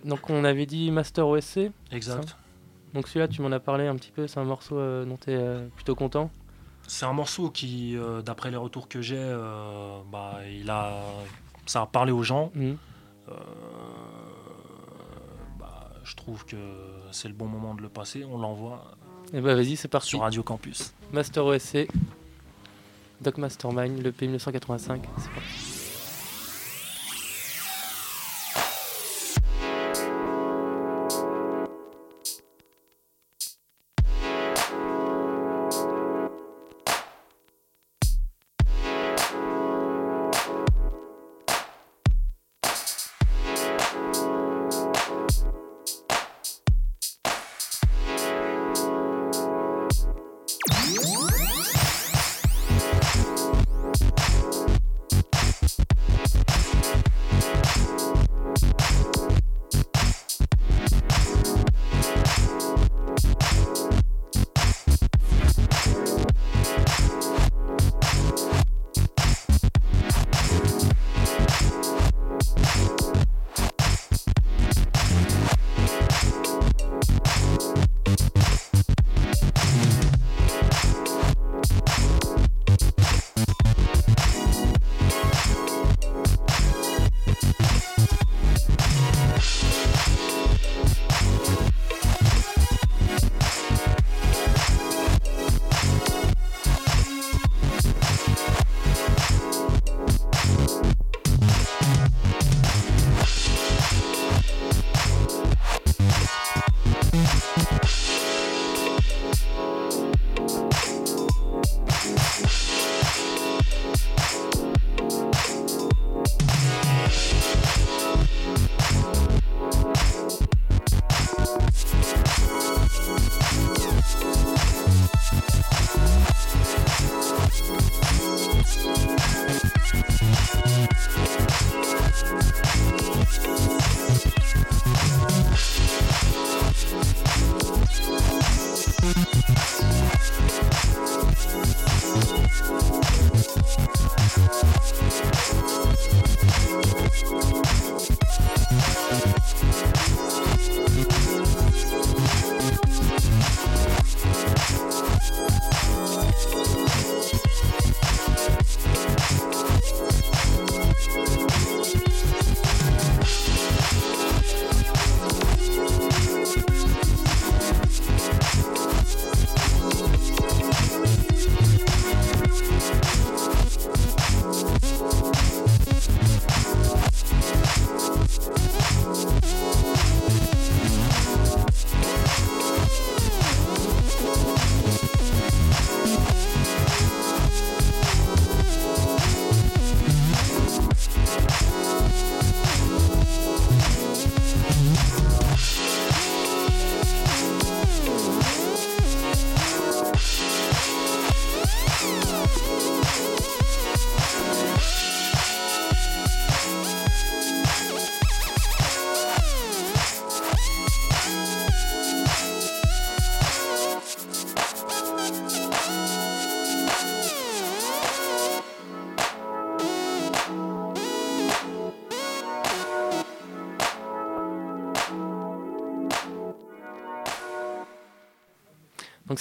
Donc on avait dit Master OSC. Exact. ça Donc celui-là, tu m'en as parlé un petit peu. C'est un morceau euh, dont tu es plutôt content. C'est un morceau qui, euh, d'après les retours que j'ai, euh, bah, il a, ça a parlé aux gens. Mhm. Euh, bah, je trouve que c'est le bon moment de le passer. On l'envoie Et bah vas-y, c'est parti. sur Radio Campus. Master OSC. Doc Mastermind, le P 1985. C'est parti.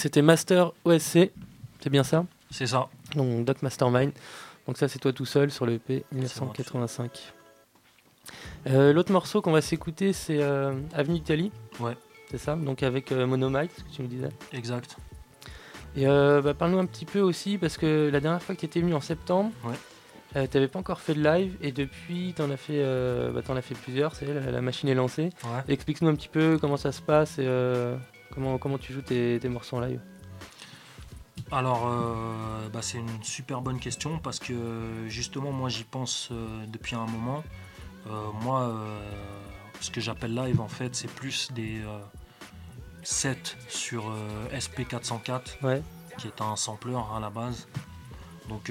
C'était Master OSC, c'est bien ça? C'est ça. Donc Doc Mastermind. Donc ça c'est toi tout seul sur le EP 1985. Euh, L'autre morceau qu'on va s'écouter c'est euh, Avenue Italie. Ouais. C'est ça? Donc avec euh, Monomite, ce que tu me disais. Exact. Et euh, bah, parle-nous un petit peu aussi parce que la dernière fois que tu étais venu en septembre, Ouais. euh, t'avais pas encore fait de live et depuis t'en as fait, euh, bah, t'en as fait plusieurs. C'est la, la machine est lancée. Ouais. Explique-nous un petit peu comment ça se passe et euh, comment comment tu joues tes, tes morceaux en live. Alors, euh, bah, c'est une super bonne question parce que justement, moi, j'y pense euh, depuis un moment. Euh, moi, ce que j'appelle live, en fait, c'est plus des sets sur euh, SP404, Ouais. qui est un sampler à la base. Donc,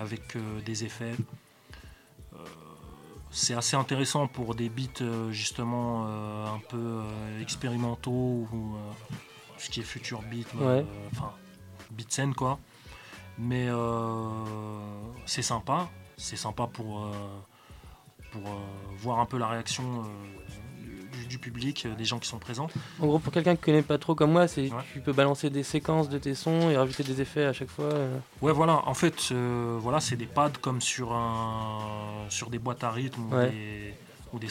avec des effets. C'est assez intéressant pour des beats euh, justement euh, un peu euh, expérimentaux ou euh, ce qui est future beat, Ouais. enfin beat scène quoi. Mais c'est sympa, c'est sympa pour, pour voir un peu la réaction du, public, euh, des gens qui sont présents. En gros, pour quelqu'un qui connaît pas trop comme moi, c'est tu peux balancer des séquences de tes sons et rajouter des effets à chaque fois. euh. Ouais, voilà. En fait, euh, voilà, c'est des pads comme sur un, sur des boîtes à rythme ou, des, ou des.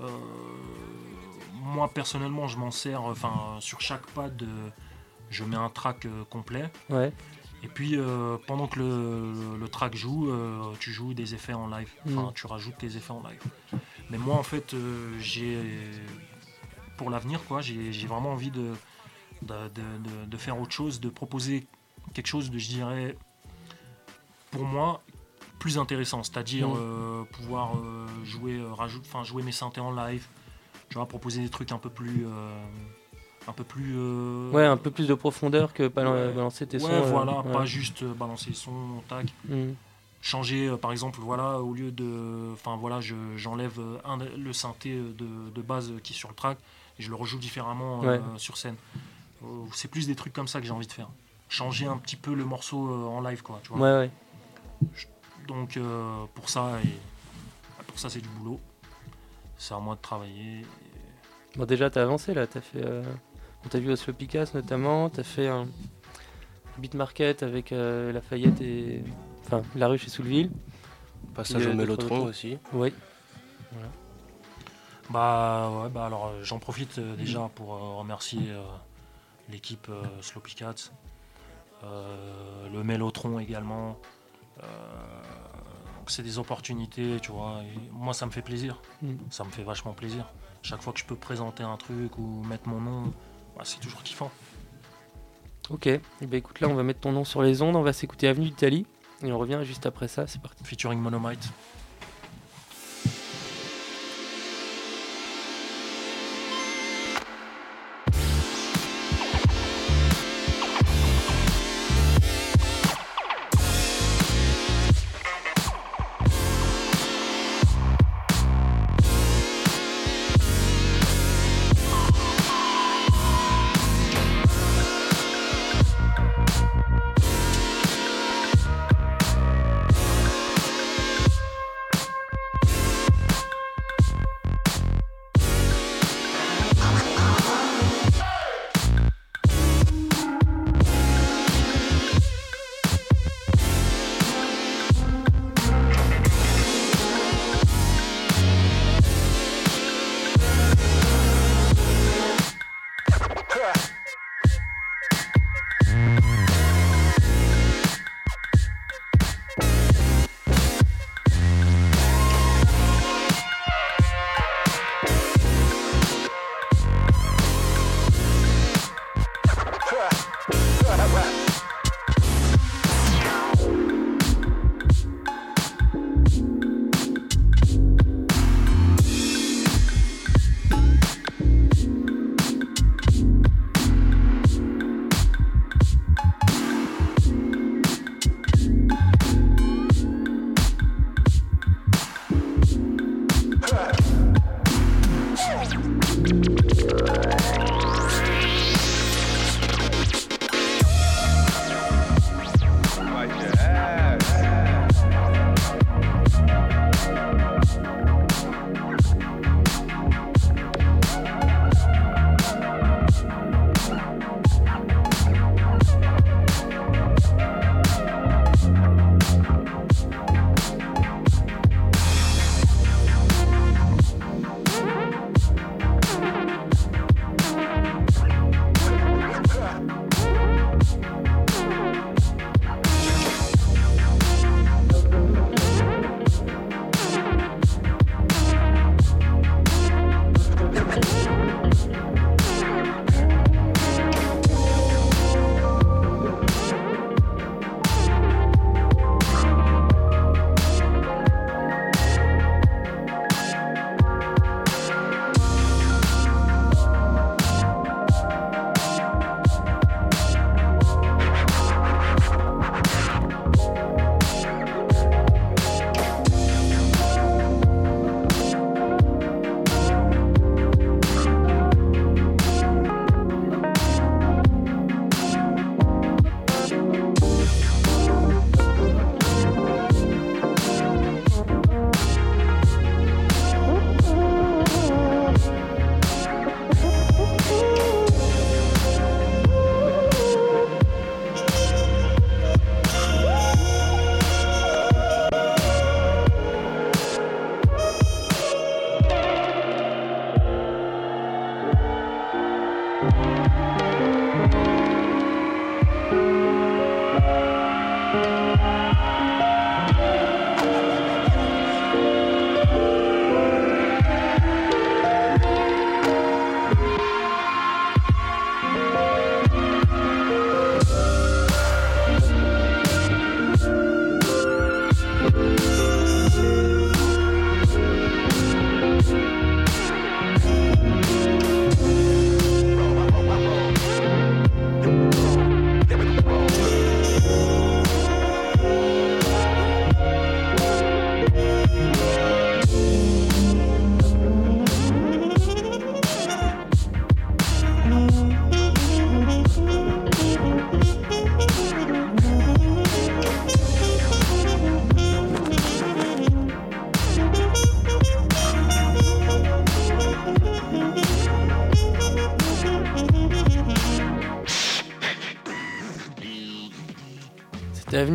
Euh, moi, personnellement, je m'en sers. Enfin, sur chaque pad, euh, je mets un track euh, complet. Ouais. Et puis, euh, pendant que le, le track joue, euh, tu joues des effets en live. Enfin, Mm. tu rajoutes tes effets en live. Mais moi, en fait, euh, j'ai pour l'avenir, quoi, j'ai vraiment envie de, de, de- faire autre chose, de proposer quelque chose de, je dirais, pour moi, plus intéressant. C'est-à-dire Mm. pouvoir jouer, rajoute, enfin, jouer mes synthés en live. Tu vois, proposer des trucs un peu plus. Euh, un peu plus. euh, Ouais, un peu plus de profondeur que Ouais. balancer tes Ouais, sons. euh, voilà, ouais. pas juste euh, balancer le son, tac. Mm. Changer, euh, par exemple, voilà, au lieu de. Enfin, voilà, je- j'enlève euh, le synthé de, de base qui est sur le track et je le rejoue différemment euh, sur scène. Euh, C'est plus des trucs comme ça que j'ai envie de faire. Changer un petit peu le morceau euh, en live, quoi, tu vois. Ouais, ouais. Donc, euh, pour ça, et, pour ça, c'est du boulot. C'est à moi de travailler. Bon, déjà, t'as avancé là. T'as fait. On t'a vu au Slow Picasso notamment. T'as fait un beat market avec euh, Lafayette et. Enfin, La Rue chez Souleville. Passage Et, au Mélotron aussi. Oui. Bah ouais, bah alors euh, j'en profite euh, déjà pour euh, remercier euh, l'équipe euh, Sloppy Cats, euh, le Mélotron également. Euh, donc c'est des opportunités, tu vois. et moi ça me fait plaisir, Mm. ça me fait vachement plaisir. Chaque fois que je peux présenter un truc ou mettre mon nom, bah, c'est toujours kiffant. Ok. Et ben écoute, là, on va mettre ton nom sur les ondes. On va s'écouter Avenue d'Italie. Et on revient juste après ça. C'est parti. Featuring Monomite.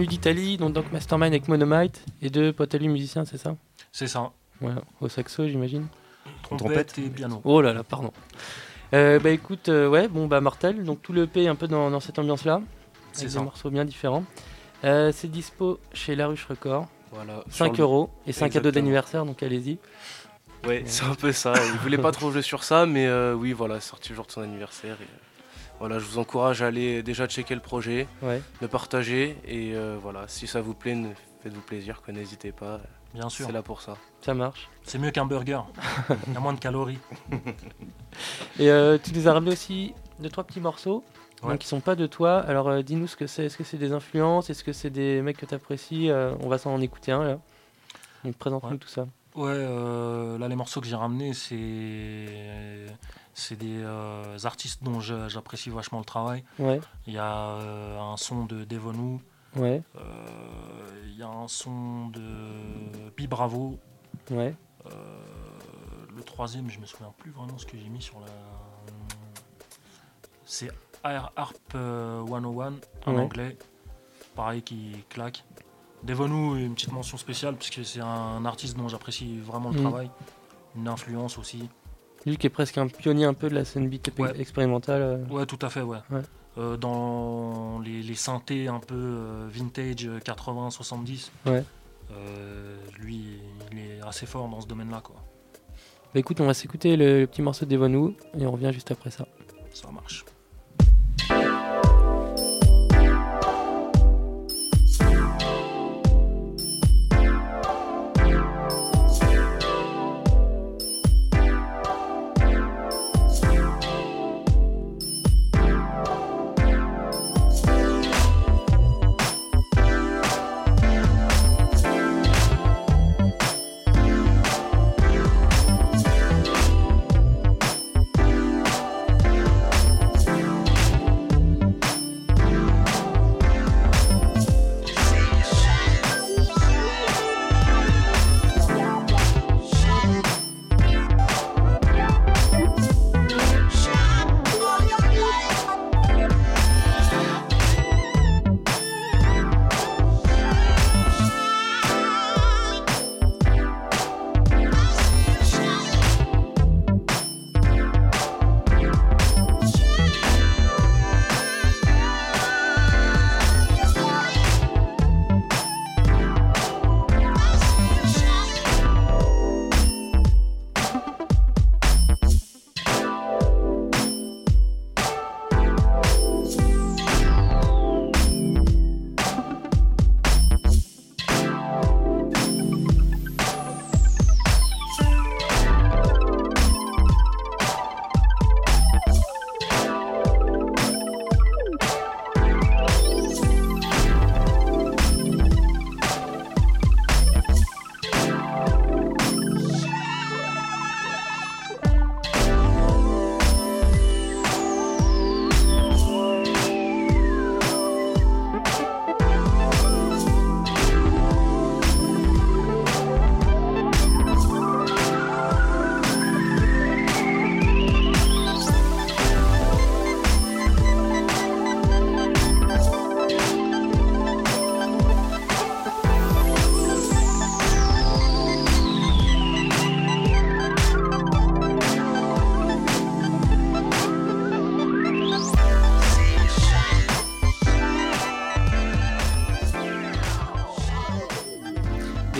D'Italie, donc, donc Mastermind avec Monomite et deux potes à lui musiciens, c'est ça C'est ça. Voilà, au saxo, j'imagine. Trompette et piano. Oh là là, pardon. Euh, bah écoute, euh, ouais, bon bah mortel. Donc tout le EP est un peu dans, dans cette ambiance-là, C'est avec ça. des morceaux bien différents. Euh, c'est dispo chez La Ruche Record. Voilà. 5 Sur le- euros et 5 cadeaux d'anniversaire, donc allez-y. Ouais, c'est un peu ça. Il voulait pas trop jouer sur ça, mais euh, oui, voilà, sorti le jour de son anniversaire. Et, voilà, je vous encourage à aller déjà checker le projet, Ouais. le partager et euh, voilà, si ça vous plaît, faites-vous plaisir, quoi, n'hésitez pas. Bien sûr. C'est là pour ça. Ça marche. C'est mieux qu'un burger. Il y a moins de calories. Et euh, tu nous as ramené aussi deux trois petits morceaux. Ouais. Donc qui sont pas de toi. Alors euh, dis-nous ce que c'est. Est-ce que c'est des influences? Est-ce que c'est des mecs que tu apprécies On va s'en en écouter un là. Donc présente-nous Ouais. tout ça. Ouais, euh, là les morceaux que j'ai ramenés, c'est c'est des euh, artistes dont j'apprécie vachement le travail. Ouais. Il y a euh, un son de Devonu. Ouais. Euh, Il y a un son de Pi Bravo. Ouais. Le troisième, je me souviens plus vraiment ce que j'ai mis sur la. C'est Air Harp euh, 101 en anglais. Pareil qui claque. Devonu, une petite mention spéciale puisque c'est un artiste dont j'apprécie vraiment le Mm. travail. Une influence aussi. Lui qui est presque un pionnier un peu de la scène beat Ouais. expérimentale. euh. Ouais, tout à fait, ouais. Ouais. Euh, dans les, les synthés un peu euh, vintage euh, 80-70, Ouais. euh, lui, il est assez fort dans ce domaine-là, quoi. Bah écoute, on va s'écouter le, le petit morceau d'Evonou et on revient juste après ça. Ça marche.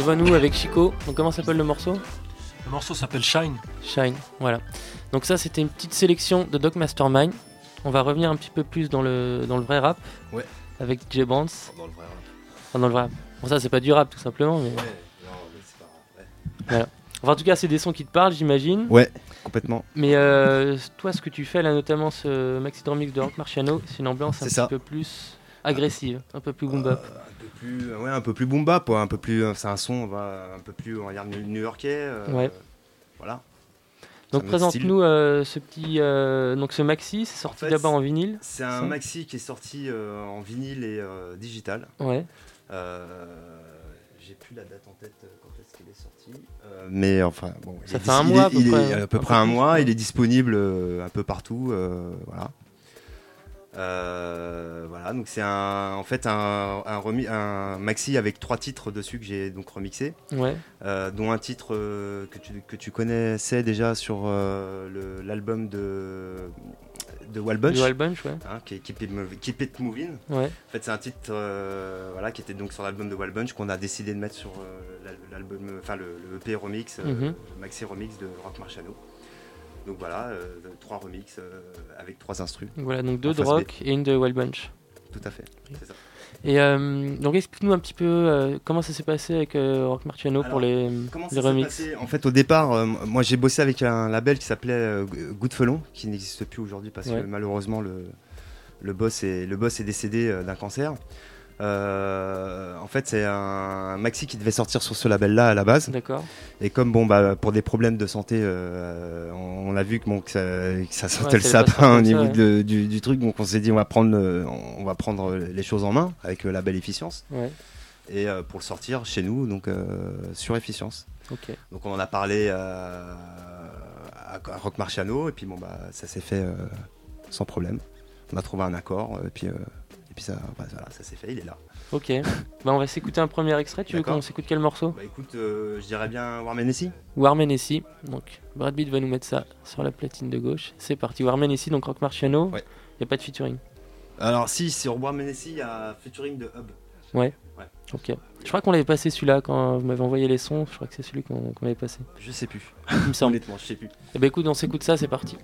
Evonou avec Chico. Donc comment s'appelle le morceau? Le morceau s'appelle Shine. Shine, voilà. Donc ça c'était une petite sélection de Doc Mastermind. On va revenir un petit peu plus dans le, dans le vrai rap. Ouais. Avec DJ Brands. Dans le vrai rap. Enfin, dans le vrai rap. Bon ça c'est pas du rap tout simplement mais... Voilà. Enfin, en tout cas c'est des sons qui te parlent j'imagine. Ouais, complètement. Mais euh, toi ce que tu fais là notamment ce maxi mix de Rock Marciano c'est une ambiance un C'est petit ça. peu plus agressive, un peu plus boom bap. Peu plus, ouais, un peu plus boom bap, un peu plus, c'est un son, va, un peu plus, on va dire new-yorkais. euh, Ouais. Voilà. Donc présente-nous euh, ce petit euh, donc ce maxi, c'est sorti fait, d'abord en vinyle. C'est un maxi qui est sorti euh, en vinyle et digital. Ouais. J'ai plus la date en tête quand est-ce qu'il est sorti. Mais enfin, bon. il Ça est fait un mois est- à peu il est près, à un peu peu près un mois. Il est disponible un peu partout. voilà. Euh, voilà, donc c'est un, en fait un, un, maxi avec trois titres dessus que j'ai donc remixé, Ouais. Euh, dont un titre euh, que, tu, que tu connaissais déjà sur le- l'album de de Wal Bunch, Du Wal Bunch, ouais. hein, qui est Keep It, Mov- Keep It Moving. Ouais. En fait, c'est un titre voilà, qui était donc sur l'album de Wal Bunch qu'on a décidé de mettre sur l'al- l'album, enfin le, le EP remix, Mhm. maxi remix de Rock Marciano. Donc voilà, euh, trois remix euh, avec trois instrus. Voilà, donc deux de B. rock et une de Wild Bunch. Tout à fait, c'est ça. Et euh, donc explique-nous un petit peu euh, comment ça s'est passé avec euh, Rock Marciano pour les, Comment les ça remixes. passé? En fait, au départ, moi j'ai bossé avec un label qui s'appelait Goodfelon, qui n'existe plus aujourd'hui parce Ouais. que malheureusement le, le, boss est, le boss est décédé d'un cancer. Euh, en fait, c'est un maxi qui devait sortir sur ce label-là à la base. D'accord. Et comme bon, bah, pour des problèmes de santé, euh, on, on a vu que, bon, que ça, que ça sentait Ouais, le sapin au niveau de- du, du truc, donc on s'est dit on va prendre, on va prendre les choses en main avec le label Efficience. Ouais. Et euh, pour le sortir chez nous, donc sur Efficience. Ok. Donc on en a parlé à, à Rock Marciano et puis bon bah ça s'est fait sans problème. On a trouvé un accord et puis euh, puis ça bah, voilà, ça s'est fait, il est là. Ok. bah, on va s'écouter un premier extrait. Tu veux qu'on s'écoute quel morceau? Bah écoute, euh, je dirais bien Warm Hennessy. Warm Hennessy. Donc Brad Pitt va nous mettre ça sur la platine de gauche. C'est parti. Warm Hennessy, donc Rock Marciano. Il n'y a pas de featuring. Alors si sur Warm Hennessy, il y a featuring de Hub. Ouais. Ouais. Ok. Je crois qu'on l'avait passé celui-là quand vous m'avez envoyé les sons. Je crois que c'est celui qu'on qu'on avait passé. Je sais plus. Il me semble. Honnêtement, je sais plus. Eh ben écoute, on s'écoute ça, c'est parti.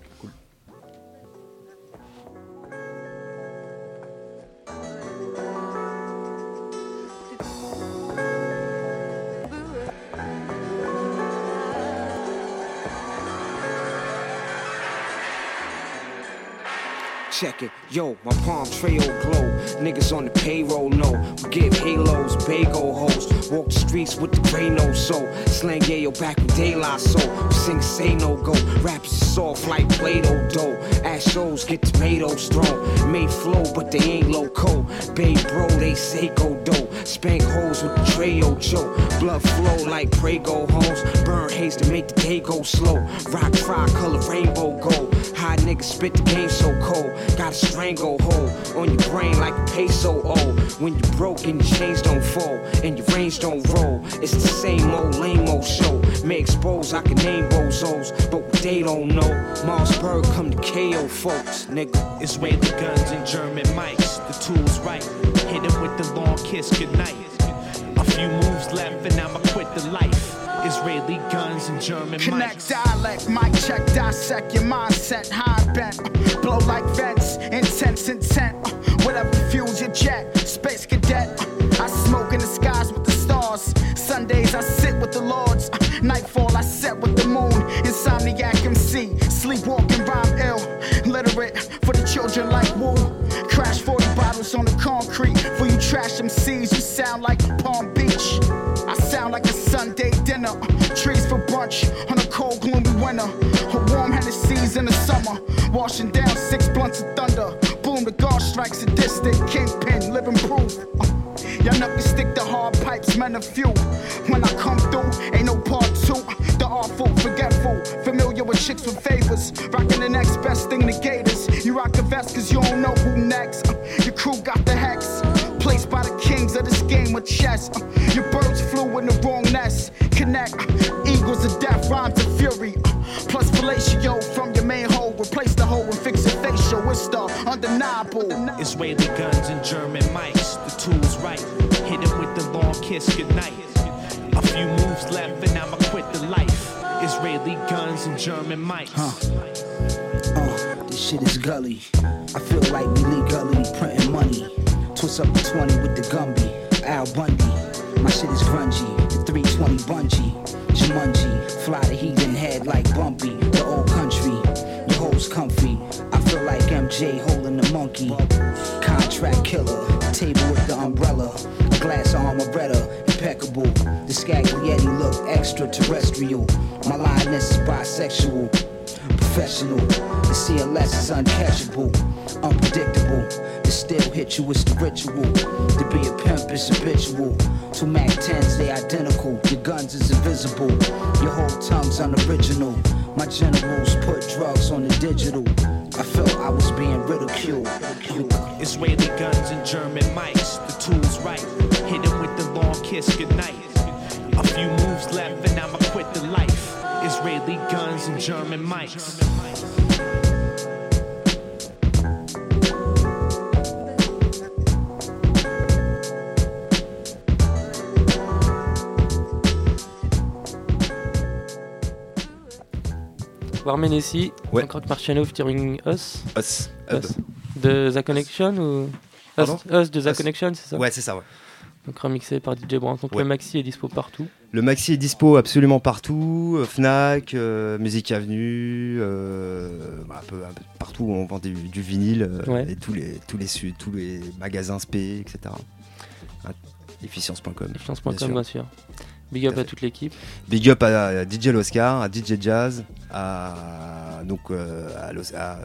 Check it, yo, my palm trail glow. Niggas on the payroll, no. We give halos, bago hoes. Walk the streets with the gray no soul. Slang yayo back with daylight soul. Sing say no go. Rappers is soft like Play-Doh dough. Ass shows get tomatoes thrown. Made flow, but they ain't loco. Babe bro, they say go dough. Spank hoes with the Trayo Joe. Blood flow like Prego hoes. Burn haze to make the day go slow. Rock tri-color rainbow gold. High niggas spit the game so cold. Got a stranglehold on your brain like a peso old. When you broke and your chains don't fall and your range don't roll, it's the same old lame old show. May expose, I can name bozos, but what they don't know, Mossberg come to KO folks, nigga. Israeli guns and German mics, the tools right. Hit him with the long kiss goodnight. Few moves left and I'ma quit the life. Israeli guns and German Connect mics. dialect, mic check, dissect your mindset, high bent. Blow like vents, intense intent. Whatever fuels your jet, space cadet. I smoke in the skies with the stars. Sundays I sit with the lords. Nightfall I set with the moon. Insomniac MC, sleepwalking rhyme ill. Literate for the children like Woo. Crash 40 bottles on the concrete. For you trash MCs, you sound like Palm Beach. I sound like a Sunday dinner. Trees for brunch on a cold, gloomy winter. A warm Hennessy's in the summer. Washing down six blunts of thunder. Boom, the guard strikes sadistic. Kingpin, living proof. Uh, Y'all knuckles stick to hard pipes, men of few. When I come through, ain't no part two. The awful, forgetful, familiar with chicks with favors. Rocking the next best thing to gators. You rock a vest cause you don't know who next. Uh, Your crew got the hex. Placed by the kings of this game of chess. Uh, Your birds flew in the wrong nest. Connect. uh, Eagles of death, rhymes of fury. Uh, Plus fellatio from your main hole. Replace the hole and fix your facial. It's the undeniable. Israeli guns and German mics, the tools right. Hit him with the long kiss goodnight. A few moves left and I'ma quit the life. Israeli guns and German mics. Uh, this shit is gully. I feel like we legally printing money. Twist up the 20 with the Gumby. Al Bundy. My shit is grungy. The 320 bungee. Jumanji. Fly the heathen head like Bumpy. The old country. Your hoes comfy. I feel like MJ holding the monkey. Contract killer. Table with the umbrella. A glass of Armoretta. Impeccable. The Scaglietti look extraterrestrial. My lioness is bisexual professional. The CLS is uncatchable, unpredictable. To still hit you is the ritual. To be a pimp is habitual. Two Mac 10s, they identical. Your guns is invisible. Your whole tongue's unoriginal. My generals put drugs on the digital. I felt I was being ridiculed. Israeli guns and German mics. The tools right. Hit him with the long kiss goodnight. A few moves left and I'ma quit the life. Israeli guns and German mics. Warmen ici, Ouais. Rock Marciano featuring Us. Us. Hub. De The Connection ou Us, Pardon Us de The Us. Connection, c'est ça Ouais, c'est ça, ouais. Donc remixé par DJ Brandt. Donc Ouais. le maxi est dispo partout. Le maxi est dispo absolument partout, euh, Fnac, euh, Musique Avenue, euh, bah, un, peu, un peu partout où on vend du, du vinyle, euh, Ouais. et tous les, tous, les, tous les magasins SP, etc. Efficience.com. Efficience.com, bien sûr. Big up à toute l'équipe. Big up à DJ Loscar, à DJ Jazz, à, donc, euh, à, Los- à-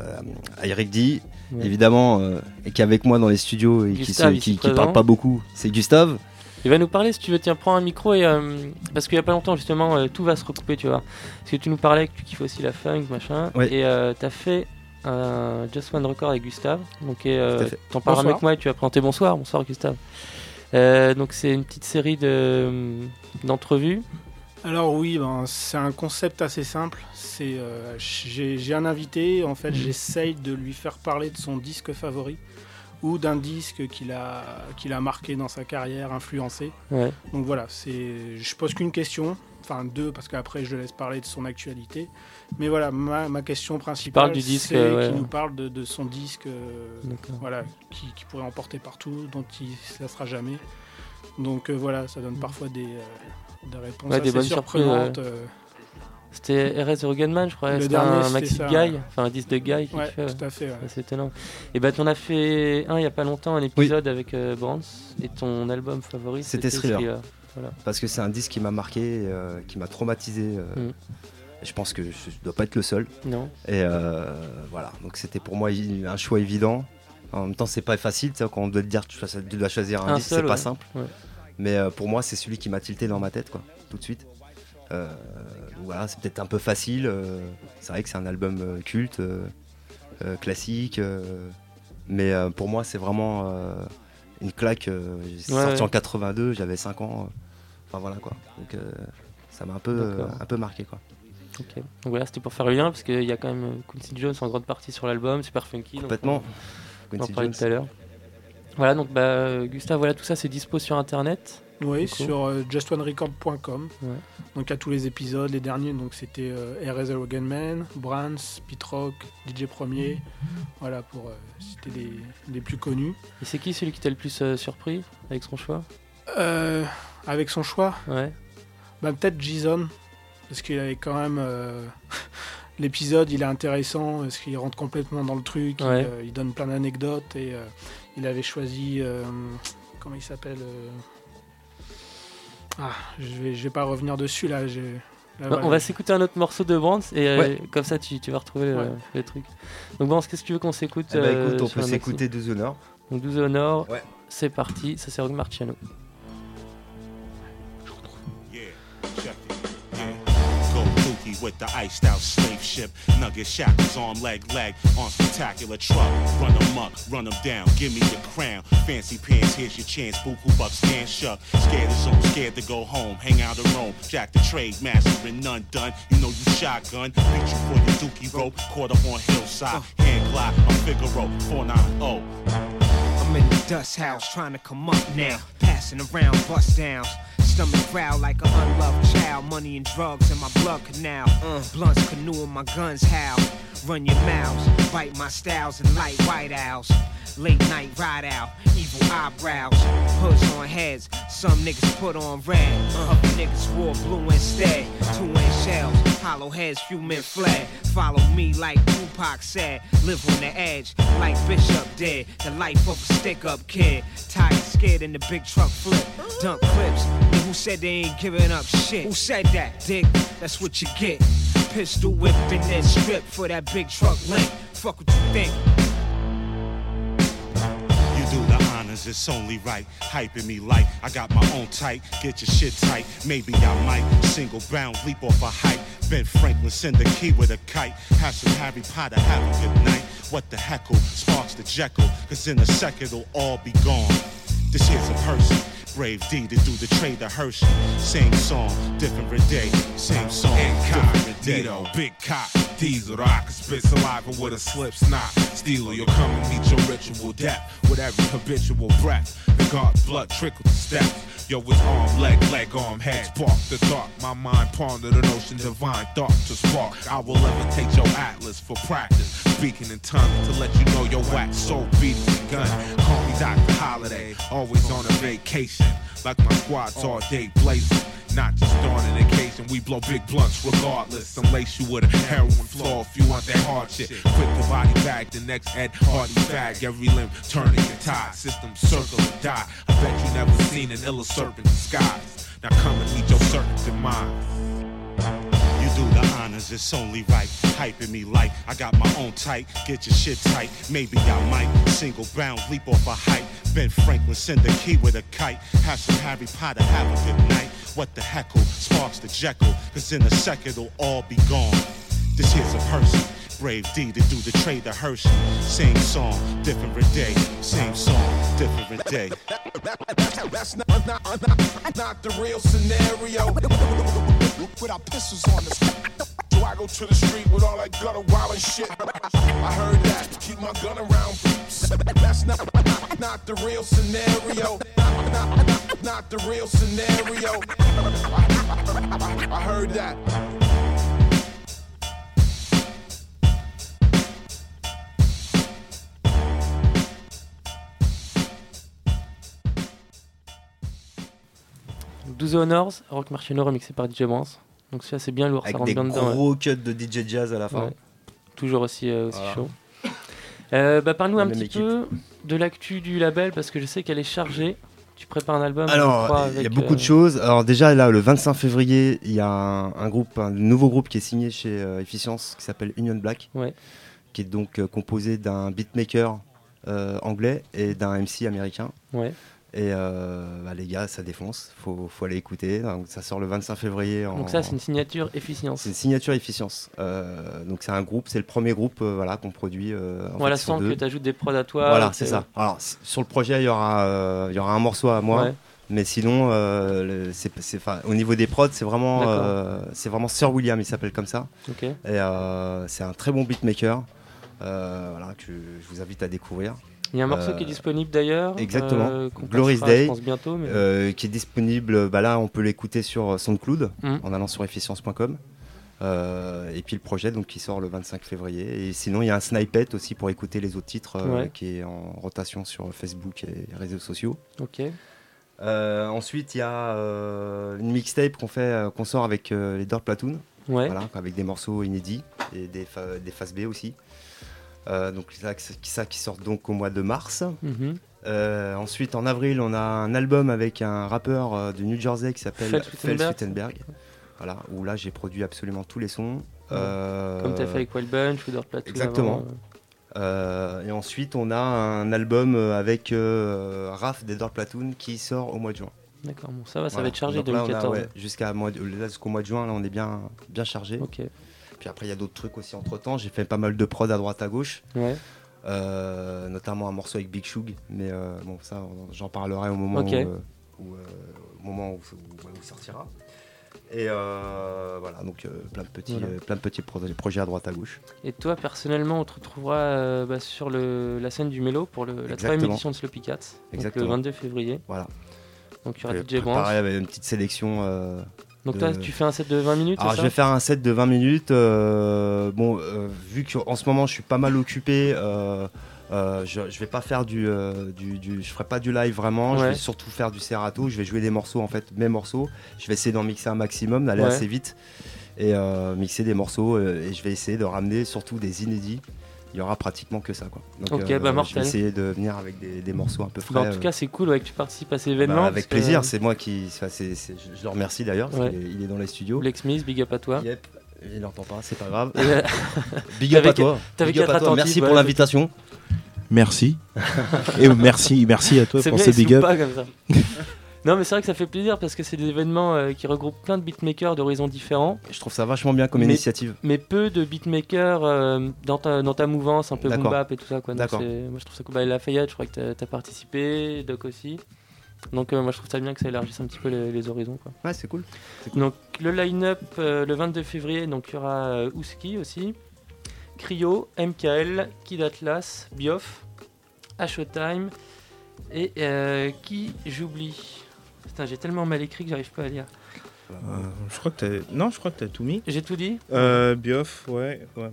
à Eric D, Ouais. évidemment, euh, et qui est avec moi dans les studios et qui, Gustave, qui, parle pas beaucoup. C'est Gustave. Il va nous parler, si tu veux, tiens, prends un micro et. euh, parce qu'il y a pas longtemps, justement, euh, tout va se recouper, tu vois. Parce que tu nous parlais que tu kiffes aussi la funk, machin. Ouais. Et euh, t'as fait un Just One Record avec Gustave. Donc, euh, t'en parleras Bonsoir. avec moi et tu vas présenter. Bonsoir, bonsoir Gustave. Euh, donc, c'est une petite série de, d'entrevues. Alors oui, ben, c'est un concept assez simple. C'est euh, j'ai un invité, en fait, Mhm. j'essaye de lui faire parler de son disque favori ou d'un disque qu'il a qu'il a marqué dans sa carrière, influencé. Ouais. Donc voilà, c'est je pose qu'une question, enfin deux parce qu'après je le laisse parler de son actualité. Mais voilà, ma, ma question principale, parle du disque, c'est ouais. qu'il nous parle de, de son disque, euh, voilà, qui, qui pourrait emporter partout, dont il ne laissera jamais. Donc euh, voilà, ça donne parfois des, euh, des réponses Ouais, assez surprenantes. ouais. euh. C'était RS The Rugged Man, je crois. C'était un maxi de Guy, enfin un disque de Guy. qui Ouais, fait, tout à fait, ouais. C'est étonnant. Et bah, t'en as fait un il y a pas longtemps, un épisode avec euh, Brands. Et ton album favori, C'était Thriller. Thriller. Voilà. Parce que c'est un disque qui m'a marqué, euh, qui m'a traumatisé. euh, Mm. Je pense que je ne dois pas être le seul. Non. Et euh, voilà, donc c'était pour moi un choix évident. En même temps, c'est pas facile, tu sais, quand on doit te dire tu dois- tu dois choisir un, Un disque, c'est pas ouais. simple. Ouais. Mais pour moi, c'est celui qui m'a tilté dans ma tête, quoi, tout de suite. Euh, voilà, c'est peut-être un peu facile. euh, c'est vrai que c'est un album euh, culte, classique. mais pour moi, c'est vraiment une claque. Ouais, sorti ouais. en 82, j'avais 5 ans. Enfin voilà quoi. Donc euh, ça m'a un peu, euh, un peu marqué quoi. Ok. Donc voilà, c'était pour faire le lien parce qu'il y a quand même euh, Quincy Jones en grande partie sur l'album, super funky. donc Complètement. On, on en Quincy parlait Jones. tout à l'heure. Voilà, donc bah, Gustave, voilà, tout ça c'est dispo sur internet. Oui, sur euh, justonerecord.com. Ouais. Donc il y a tous les épisodes, les derniers, donc c'était euh, RS Rogan Man, Brands, Pete Rock, DJ Premier, voilà pour euh, citer les, les plus connus. Et c'est qui celui qui t'a le plus euh, surpris avec son choix? Euh, avec son choix, Ouais. bah, peut-être Jason, parce qu'il avait quand même euh, l'épisode, il est intéressant, parce qu'il rentre complètement dans le truc, il, euh, il donne plein d'anecdotes et euh, il avait choisi, euh, comment il s'appelle euh, Ah, je vais, je vais pas revenir dessus là. j'ai- là, Bon, voilà. On va s'écouter un autre morceau de Brands et euh, Ouais. comme ça tu, tu vas retrouver le, Ouais. le truc. Donc Brands, qu'est-ce que tu veux qu'on s'écoute Eh ben, euh, on peut s'écouter 12 Honor. Donc 12 Honor, Ouais. c'est parti, ça c'est Rock Marciano. With the iced out slave ship. Nugget shackles, arm, leg, leg on spectacular truck. Run them up, run them down, give me your crown. Fancy pants, here's your chance. Buku bucks, stand shuck. Scared as home, scared to go home. Hang out in Rome. Jack the trade master and none done. You know you shotgun. Beat you for your dookie rope. Caught up on hillside. Uh. Hand glide, I'm Figaro. 490. I'm in the dust house trying to come up now. Passing around bust downs. Stomach growl like an unloved child. Money and drugs in my blood canal. Uh, blunts canoeing my guns howl. Run your mouths, bite my styles and light white owls. Late night ride out, evil eyebrows, hoods on heads. Some niggas put on red, other niggas wore blue instead. Two inch shells, hollow heads, few men fled. Follow me like Tupac said, live on the edge like Bishop did. The life of a stick up kid, tired, scared in the big truck flip. Dump clips, who said they ain't giving up shit? Who said that, dick? That's what you get. Pistol whipped and then stripped for that big truck link. Fuck what you think. You do the honors, it's only right. Hyping me like I got my own type. Get your shit tight, maybe I might. Single bound, leap off a height. Ben Franklin, send a key with a kite. Have some Harry Potter, have a good night. What the heckle sparks the Jekyll, cause in a second it'll all be gone. This here's a person. Brave D to do the trade to Hershey. Same song, different day. Same song, different day. Incognito, big cop, diesel rock, spit saliva with a slip snot. Steeler, you'll come and meet your ritual death with every habitual breath. The God blood trickle to steps. Yo, it's arm, leg, leg, arm, head, spark the thought. My mind ponder the notion, divine thought to spark. I will levitate your atlas for practice. Speaking in tongues to let you know your wax soul beating gun. Call me Dr. Holiday, always on a vacation. Like my squad's all day blazing. Not just on an occasion, we blow big blunts regardless. Lace you with a heroin floor if you want that hard shit. Quick the body bag, the next Ed Hardy bag. Every limb turning your tide, system circle and die. I bet you never seen an iller serpent disguise. Now come and meet your certain demise. You do the it's only right. Hyping me like I got my own type. Get your shit tight. Maybe I might single bound, leap off a height. Ben Franklin send a key with a kite. Have some Harry Potter, have a good night. What the heckle sparks the Jekyll, cause in a second it'll all be gone. This here's a person. Brave D to do the trade to Hershey. Same song, different day. Same song, different day. That's not, not, not, not the real scenario. With our pistols on us. I go to the street with all that gutter wild and shit. I heard that. Keep my gun around peeps. That's not, not, the real scenario. Not, not, not, the real scenario. I, heard that. Donc, 12 Honors, Rock Marciano remixé par DJ Brands. Donc ça c'est bien lourd, Avec ça rentre des bien dedans. ouais. gros cuts de DJ Jazz à la fin. Ouais. Toujours aussi, euh, aussi Voilà. chaud. Euh, bah, Parle-nous un petit équipe. peu de l'actu du label parce que je sais qu'elle est chargée. Tu prépares un album Alors, il y a beaucoup de euh, choses. Alors déjà, là, le 25 février, il y a un, un groupe, un nouveau groupe qui est signé chez Efficience, qui s'appelle Union Black, Ouais. qui est donc composé d'un beatmaker anglais et d'un MC américain. Ouais. Et euh, bah, les gars, ça défonce. Faut, faut aller écouter. Donc, ça sort le 25 février. En, Donc ça c'est une signature efficience. c'est une signature Efficience. Euh, donc c'est un groupe, c'est le premier groupe euh, voilà, qu'on produit. en Voilà, fait, sans que tu ajoutes des prods à toi. Voilà, c'est ça. Alors, sur le projet, il y aura, y aura un morceau à moi. Ouais. Mais sinon, au niveau des prods, c'est vraiment, c'est vraiment Sir William, il s'appelle comme ça. Et c'est un très bon beatmaker. voilà, que je vous invite à découvrir. Il y a un morceau Euh, qui est disponible d'ailleurs. Exactement. euh, je Day, pense, bientôt. mais- euh, qui est disponible. Bah là, on peut l'écouter sur SoundCloud Mhm. en allant sur efficience.com. Euh, et puis le projet donc qui sort le 25 février. Et sinon, il y a un snippet aussi pour écouter les autres titres euh, Ouais. qui est en rotation sur Facebook et réseaux sociaux. Ok. Euh, ensuite, il y a euh, une mixtape qu'on fait, euh, qu'on sort avec euh, les Dirt Platoon, Ouais. voilà, avec des morceaux inédits et des, des faces B aussi. Euh, donc ça, qui- ça qui sort donc au mois de mars. Mhm. Euh, ensuite, en avril, on a un album avec un rappeur euh, du New Jersey qui s'appelle Fels Wittenberg. Voilà, où là j'ai produit absolument tous les sons. Comme tu as fait avec Wild Bunch ou Dirt Platoon. Exactement. euh. Et ensuite, on a un album avec euh, Raph des Dirt Platoon qui sort au mois de juin. D'accord, bon, ça va, ça Voilà. va être chargé Donc là, on a, 2014. ouais, jusqu'à jusqu'au mois de juin, là, on est bien, bien chargé. Ok. Puis après, il y a d'autres trucs aussi entre temps. J'ai fait pas mal de prod à droite à gauche. Ouais. Euh, notamment un morceau avec Big Shug. Mais euh, bon, ça, j'en parlerai au moment où, euh, où, au moment où, où- où il sortira. Et euh, voilà, donc euh, plein de petits, Voilà. euh, plein de petits pro- projets à droite à gauche. Et toi, personnellement, on te retrouvera bah, sur le, la scène du Mélo pour le, la troisième édition de Sloppy Cats. Donc, le 22 février. Voilà. Donc il y aura DJ Branch. préparé avec une petite sélection. Euh, Donc toi, tu fais un set de 20 minutes, Alors je vais faire un set de 20 minutes. euh, bon, euh, vu qu'en ce moment je suis pas mal occupé, euh, euh, je, je vais pas faire du, euh, du, du- je ferai pas du live vraiment. Je vais surtout faire du serrato. Je vais jouer des morceaux en fait, mes morceaux. Je vais essayer d'en mixer un maximum, d'aller Ouais. assez vite et euh, mixer des morceaux. euh, et je vais essayer de ramener surtout des inédits. Il y aura pratiquement que ça quoi. Donc, Ok, euh, bah, je mortel. vais essayer de venir avec des, des morceaux un peu frais. Bah, en tout cas, c'est cool ouais, que tu participes à ces bah, événements. avec plaisir, c'est moi qui. je, je le remercie d'ailleurs, Ouais. il est dans les studios. Black Smith, big up à toi. Yep, il n'entend pas, c'est pas grave. Big up à toi. Big up à Merci ouais, pour l'invitation. Merci. Et merci, merci à toi pour ce big up. pas comme ça. Non, mais c'est vrai que ça fait plaisir parce que c'est des événements euh, qui regroupent plein de beatmakers d'horizons différents. Je trouve ça vachement bien comme mais, initiative. Mais peu de beatmakers euh, dans, ta, dans ta mouvance, un peu boom bap et tout ça. Quoi. Donc moi je trouve ça cool. Bah, Lafayette, je crois que tu as, participé, Doc aussi. Donc euh, moi je trouve ça bien que ça élargisse un petit peu les, les horizons. Quoi. Ouais, c'est cool. Donc le line-up euh, le 22 février, donc il y aura euh, Ouski aussi, Cryo, MKL, Kid Atlas, Bioff, Ashotime et qui j'oublie? Putain, j'ai tellement mal écrit que j'arrive pas à lire. Euh, je crois que t'as. Non, je crois que t'as tout mis. J'ai tout dit Euh, Bioff, ouais. ouais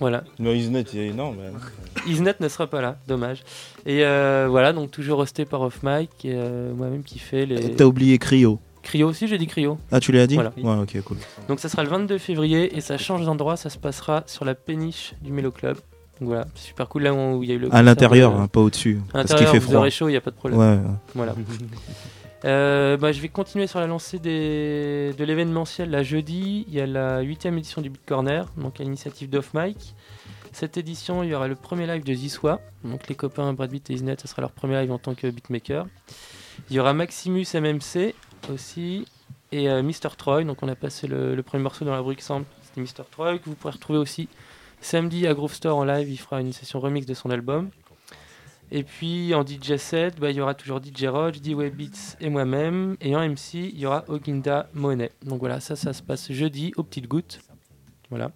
Voilà. Non, Isnet, il est énorme. Isnet ne sera pas là, dommage. Et euh, voilà, donc toujours resté par Off Mic et euh, moi-même qui fait les. T'as oublié Cryo. Cryo aussi, j'ai dit Cryo. Ah, tu l'as dit Voilà. Ouais, ok, cool. Donc ça sera le 22 février et ça change d'endroit, ça se passera sur la péniche du Mélo Club. Donc voilà, c'est super cool là où il y a eu le. À l'intérieur, de- hein, pas au-dessus, À parce qu'il l'intérieur, fait vous froid. aurez chaud, il n'y a pas de problème. Ouais. Voilà. Euh, bah, je vais continuer sur la lancée de l'événementiel. Là, jeudi, il y a la 8 édition du Beat Corner, donc à l'initiative d'Off Mic. Cette édition, il y aura le premier live de Ziswa. Donc les copains Brad Beat et Isnet, ce sera leur premier live en tant que beatmaker. Il y aura Maximus MMC aussi et euh, Mr. Troy. Donc on a passé le, le premier morceau dans la brique sample, c'était Mr. Troy, que vous pourrez retrouver aussi samedi à Groove Store en live. Il fera une session remix de son album. Et puis en DJ set, bah, il y aura toujours DJ Roach, D-Way Beats et moi-même. Et en MC, il y aura Oginda Monet. Donc voilà, ça, ça se passe jeudi aux petites gouttes. Voilà.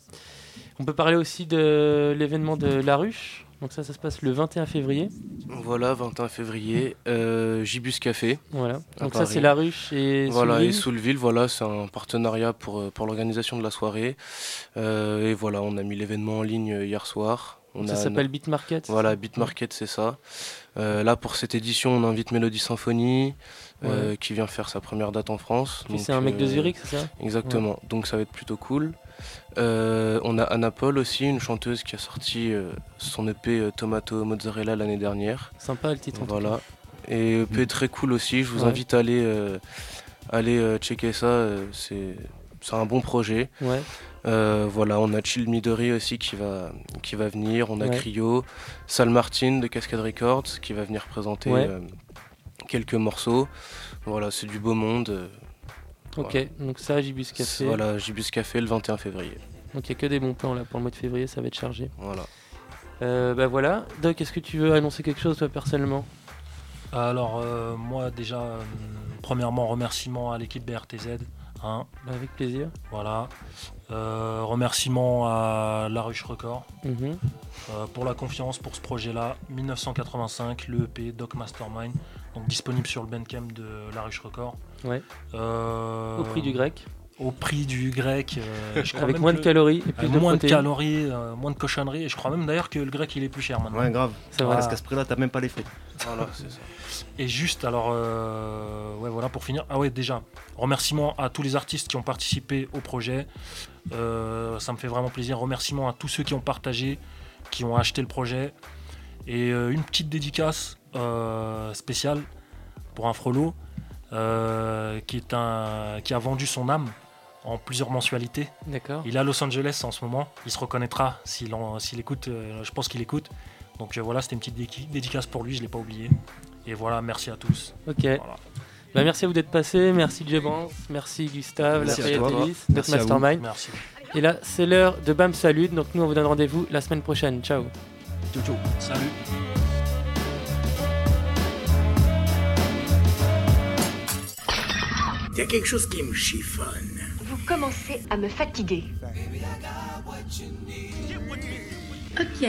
On peut parler aussi de l'événement de La Ruche. Donc ça, ça se passe le 21 février. Voilà, 21 février, euh, Gibus Café. Voilà. Donc ça, c'est La Ruche et Voilà, Soulville. et Soulville, voilà, c'est un partenariat pour, euh, pour l'organisation de la soirée. Euh, et voilà, on a mis l'événement en ligne hier soir. On Ça s'appelle Beat Market, Voilà, Beat Market, c'est ça. Euh, là, pour cette édition, on invite Mélodie Symphonie, euh, qui vient faire sa première date en France. C'est un mec de Zurich, c'est ça? Exactement, donc ça va être plutôt cool. Euh, on a Anna Paul aussi, une chanteuse qui a sorti euh, son EP euh, Tomato Mozzarella l'année dernière. Sympa le titre, en tout Voilà. Et EP très cool aussi, je vous Ouais. invite à aller, euh, aller euh, checker ça, euh, c'est c'est un bon projet. Ouais. Euh, voilà, on a Chill Midori aussi qui va, qui va venir, on a Ouais. Cryo, Sal Martin de Cascade Records qui va venir présenter Ouais. euh, quelques morceaux. Voilà, c'est du beau monde. euh, Ok, voilà. donc ça, Gibus Café. Voilà, Gibus Café le 21 février. Donc il n'y a que des bons plans là pour le mois de février, ça va être chargé. Voilà. Euh, bah voilà. Doc, est-ce que tu veux annoncer quelque chose toi personnellement? Alors, euh, moi, déjà, euh, premièrement, remerciement à l'équipe BRTZ. Hein. Bah, Avec plaisir. Voilà. Euh, remerciement à La Ruche Record Mhm. euh, pour la confiance pour ce projet-là. 1985, le EP Doc Mastermind, donc disponible sur le Bandcamp de La Ruche Record. Ouais. Euh, Au prix du grec. Au prix du grec. euh, je crois Avec même moins de que- calories et plus avec de moins de calories, euh, moins de cochonneries. Et je crois même d'ailleurs que le grec il est plus cher maintenant. Ouais, grave. C'est vrai. Parce qu'à ce prix-là, t'as même pas les frais. Voilà, c'est ça. Et juste, alors, euh, ouais, voilà, pour finir. Ah ouais, déjà, remerciements à tous les artistes qui ont participé au projet. Euh, ça me fait vraiment plaisir. Remerciements à tous ceux qui ont partagé, qui ont acheté le projet. Et euh, une petite dédicace spéciale pour un frollo qui, est un, qui a vendu son âme en plusieurs mensualités. D'accord. Il est à Los Angeles en ce moment. Il se reconnaîtra s'il écoute. je pense qu'il écoute. Donc voilà, c'était une petite dédicace pour lui, je ne l'ai pas oublié. Et voilà, merci à tous. Ok. Voilà. Bah, merci à vous d'être passé, merci Jebans, merci Gustave, Merci à toi. Merci Doc à vous. Mastermind. Merci. Et là, c'est l'heure de Bam Salut, donc nous on vous donne rendez-vous la semaine prochaine. Ciao. Ciao, ciao. Salut. Il y a quelque chose qui me chiffonne. Vous commencez à me fatiguer. Ok,